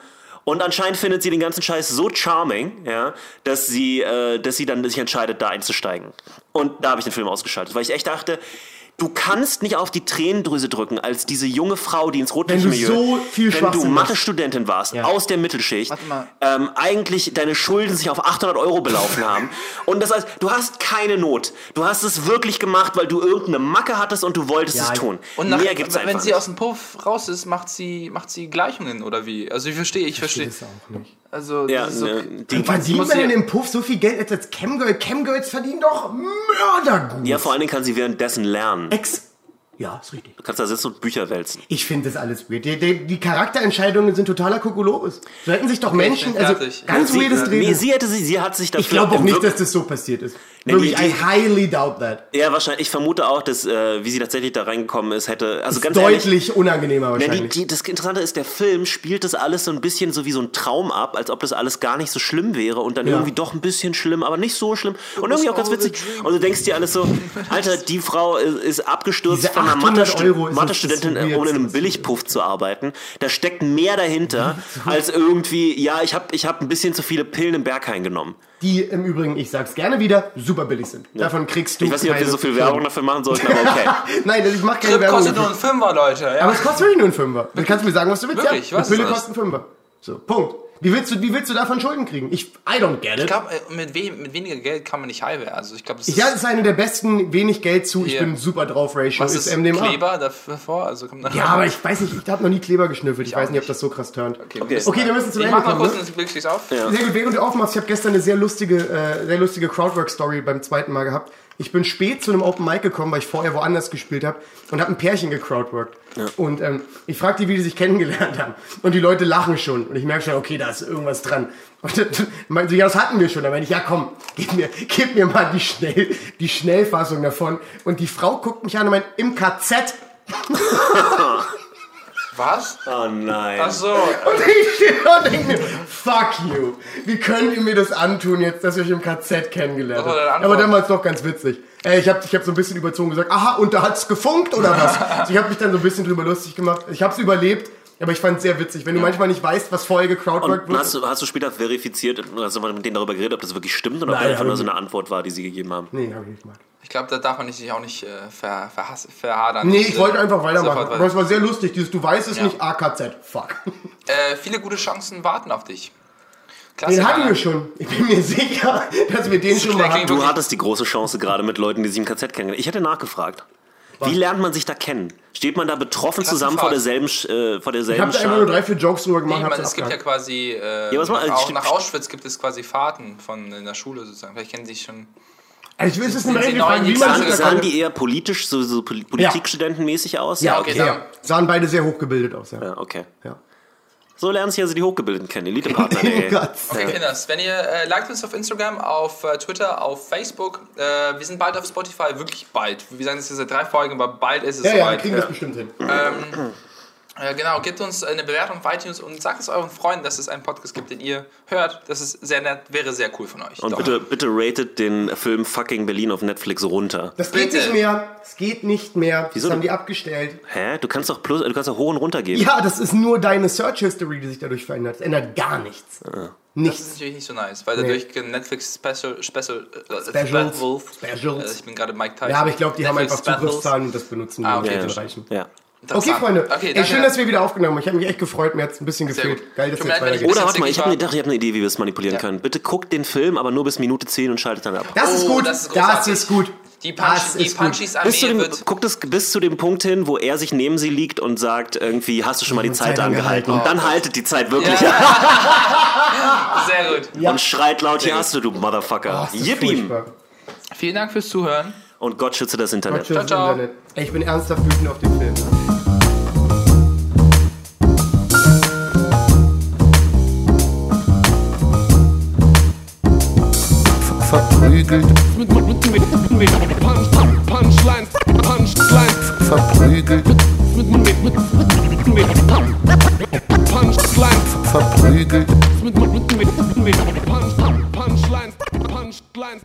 und anscheinend findet sie den ganzen Scheiß so charming, ja, dass sie, äh, dass sie dann sich entscheidet, da einzusteigen. Und da habe ich den Film ausgeschaltet, weil ich echt dachte, du kannst nicht auf die Tränendrüse drücken als diese junge Frau, die ins Wenn du Rotlichtmilieu, so viel wenn du. Mathe-Studentin warst, Ja. aus der Mittelschicht, ähm, eigentlich deine Schulden sich auf 800 Euro belaufen haben. Und das heißt, du hast keine Not. Du hast es wirklich gemacht, weil du irgendeine Macke hattest und du wolltest Ja, es tun. Und nach, Mehr gibt's wenn einfach sie nicht. aus dem Puff raus ist, macht sie, macht sie Gleichungen oder wie? Also ich verstehe, ich verstehe. Auch nicht. Also ja, okay. ne, die, Verdient muss man sie- denn im Puff so viel Geld als als Camgirl? Camgirls verdienen doch Mördergut. ja, vor allen Dingen kann sie währenddessen lernen. Ex. Ja, ist richtig. Du kannst da sitzen und Bücher wälzen. Ich finde das alles weird. Die, die, die Charakterentscheidungen sind totaler Kokolores. So hätten sich doch Menschen, also ganz sie, weirdes nee, Drehbuch. sie hätte sie, sie hat sich dafür Ich glaube auch nicht, dass das so passiert ist. Nee, Wirklich, die- I highly doubt that. Ja, wahrscheinlich. Ich vermute auch, dass, äh, wie sie tatsächlich da reingekommen ist, hätte. Also Ist ganz ehrlich. deutlich unangenehmer Ja, die, wahrscheinlich. die, das Interessante ist, der Film spielt das alles so ein bisschen so wie so ein Traum ab, als ob das alles gar nicht so schlimm wäre und dann Ja. irgendwie doch ein bisschen schlimm, aber nicht so schlimm und irgendwie auch ganz witzig. Und du denkst dir alles so, Alter, die Frau ist, ist abgestürzt Diese von einer 800 Mathe- Euro ist Mathe-Studentin, in einem Weirdste. Billigpuff zu arbeiten. Da steckt mehr dahinter, als irgendwie, ja, ich habe ich hab ein bisschen zu viele Pillen im Berghain genommen. Die im Übrigen, ich sag's gerne wieder, super billig sind. Davon kriegst du Ich weiß nicht, ob wir so viel. Werbung dafür machen sollten, aber okay. Nein, ich mach keine Trip Werbung. kostet nur einen Fünfer, Leute. Ja. Aber es kostet wirklich nur einen Fünfer. Du kannst mir sagen, was du willst. Wirklich? ja, Was Pille kostet einen Fünfer. So, Punkt. Wie willst du, wie willst du davon Schulden kriegen? Ich, I don't get ich it. glaube, mit, we mit weniger Geld kann man nicht high werden. Also ich glaube, das ist, Ja, das ist eine der besten wenig Geld zu, ich bin super drauf Ratio, was ist ist MDMA. Kleber davor? Also kommt Ja, aber ich weiß nicht, ich habe noch nie Kleber geschnüffelt. Ich, auch weiß nicht, ob das so krass turnt. Okay, Okay. wir müssen zum Ich Ende mach mal kommen. kurz Ne? ein Blicklicht auf. Ja. Sehr gut, während du aufmachst, ich habe gestern eine sehr lustige, äh, sehr lustige Crowdwork-Story beim zweiten Mal gehabt. Ich bin spät zu einem Open Mic gekommen, weil ich vorher woanders gespielt habe und habe ein Pärchen gecrowdworked. Und ähm, ich fragte die, wie die sich kennengelernt haben. Und die Leute lachen schon. Und ich merke schon, okay, da ist irgendwas dran. Und dann meinen sie, ja, das hatten wir schon. Da meine ich, ja komm, gib mir, gib mir mal die, Schnell, die Schnellfassung davon. Und die Frau guckt mich an und meint, im KZ. Was? Oh nein. Ach so. Und ich stehe da und denke mir, fuck you. Wie könnt ihr mir das antun jetzt, dass ihr euch im KZ kennengelernt habt? Aber damals doch ganz witzig. Äh, ich habe ich hab so ein bisschen überzogen gesagt, aha, und da hat's gefunkt oder was? also ich habe mich dann so ein bisschen drüber lustig gemacht. Ich habe es überlebt, aber ich fand es sehr witzig. Wenn du manchmal nicht weißt, was vorher gecrowdworked Und wird. hast du, hast du später verifiziert, hast du mal mit denen darüber geredet, ob das wirklich stimmt oder ob das einfach nur ich so eine Antwort war, die sie gegeben haben? Nee, habe ich nicht gemacht. Ich glaube, da darf man sich auch nicht äh, ver, verhass, verhadern. Nee, ich wollte einfach weitermachen. Sofort Aber es war sehr lustig. Dieses, du weißt es Ja. nicht, AKZ. Fuck. Äh, viele gute Chancen warten auf dich. Den Klassiker. hatten wir schon. Ich bin mir sicher, dass wir den schon mal hatten. Du hattest die große Chance gerade mit Leuten, die sich im KZ kennengelernt Ich hätte nachgefragt. Wie lernt man sich da kennen? Steht man da betroffen zusammen vor derselben, Sch- äh, vor Ich derselben habe da einfach nur drei, vier Jokes drüber gemacht. Nee, man, es gibt ja quasi äh, Ja, was man- nach, stimmt. nach Auschwitz gibt es quasi Fahrten von in der Schule sozusagen. Vielleicht kennen sie sich schon. Also ich will es sie Frage, neu wie man sich Sahen die eher politisch, so, so Pol- Politikstudentenmäßig aus? Ja, okay, Ja. Sahen beide sehr hochgebildet aus, ja. Ja, okay. ja. So lernen sich also die Hochgebildeten kennen, Elitepartner. Oh. Okay, Kinders, wenn ihr äh, liked uns auf Instagram, auf äh, Twitter, auf Facebook, äh, wir sind bald auf Spotify, wirklich bald. Wir sagen das jetzt seit drei Folgen, aber bald ist es Ja, ja, wir soweit. kriegen das bestimmt hin. Äh, genau, gebt uns eine Bewertung auf iTunes und sagt es euren Freunden, dass es einen Podcast gibt, den ihr hört. Das ist sehr nett, wäre sehr cool von euch. Und Doch. bitte, bitte ratet den Film Fucking Berlin auf Netflix runter. Das geht Bitte. nicht mehr. Es geht nicht mehr. Wieso Das haben die abgestellt. Hä? Du kannst doch plus, du kannst doch hoch und runter geben. Ja, das ist nur deine Search History, die sich dadurch verändert. Es ändert gar nichts. Das ist Nichts. natürlich nicht so nice, weil dadurch Netflix Special, Special, äh, Specials. Specials. Specials. Äh, ich bin gerade Mike Tyson. Ja, aber ich glaube, die haben Netflix einfach Specials. Zugriffszahlen und das benutzen die, Ah, um okay, das erreichen. Ja. Okay. Freunde. Okay, Ey, schön, dass wir wieder aufgenommen haben. Ich habe mich echt gefreut. Mir hat es ein bisschen gefehlt. Geil, dass jetzt weitergehen. Oder warte mal, ich habe eine, dachte, ich hab eine Idee, wie wir es manipulieren Ja. können. Bitte guckt den Film, aber nur bis Minute 10 und schaltet dann ab. Das ist Oh, gut. das ist Das ist gut. Die, Punch. Punchies Bis zu, Armee dem, wird... guckt es bis zu dem Punkt hin, wo er sich neben sie liegt und sagt, irgendwie, hast du schon mal die Zeit, Zeit angehalten? angehalten. Und dann haltet die Zeit wirklich Ja. an Sehr gut. und schreit laut, hier hast du, du Motherfucker. Oh, ihm. furchtbar. Vielen Dank fürs Zuhören. Und Gott schütze das Internet. Gott schütze das ciao. Internet. Ich bin ernsthaft wütend auf den Film. Verprügelt, Mit, mit, mit, mit, mit Punch, Punchline, Punchline. verprügelt, Mit, mit, mit, mit, mit Punchline. verprügelt. Mit, mit, mit, mit Punch, Punchline, Punchline.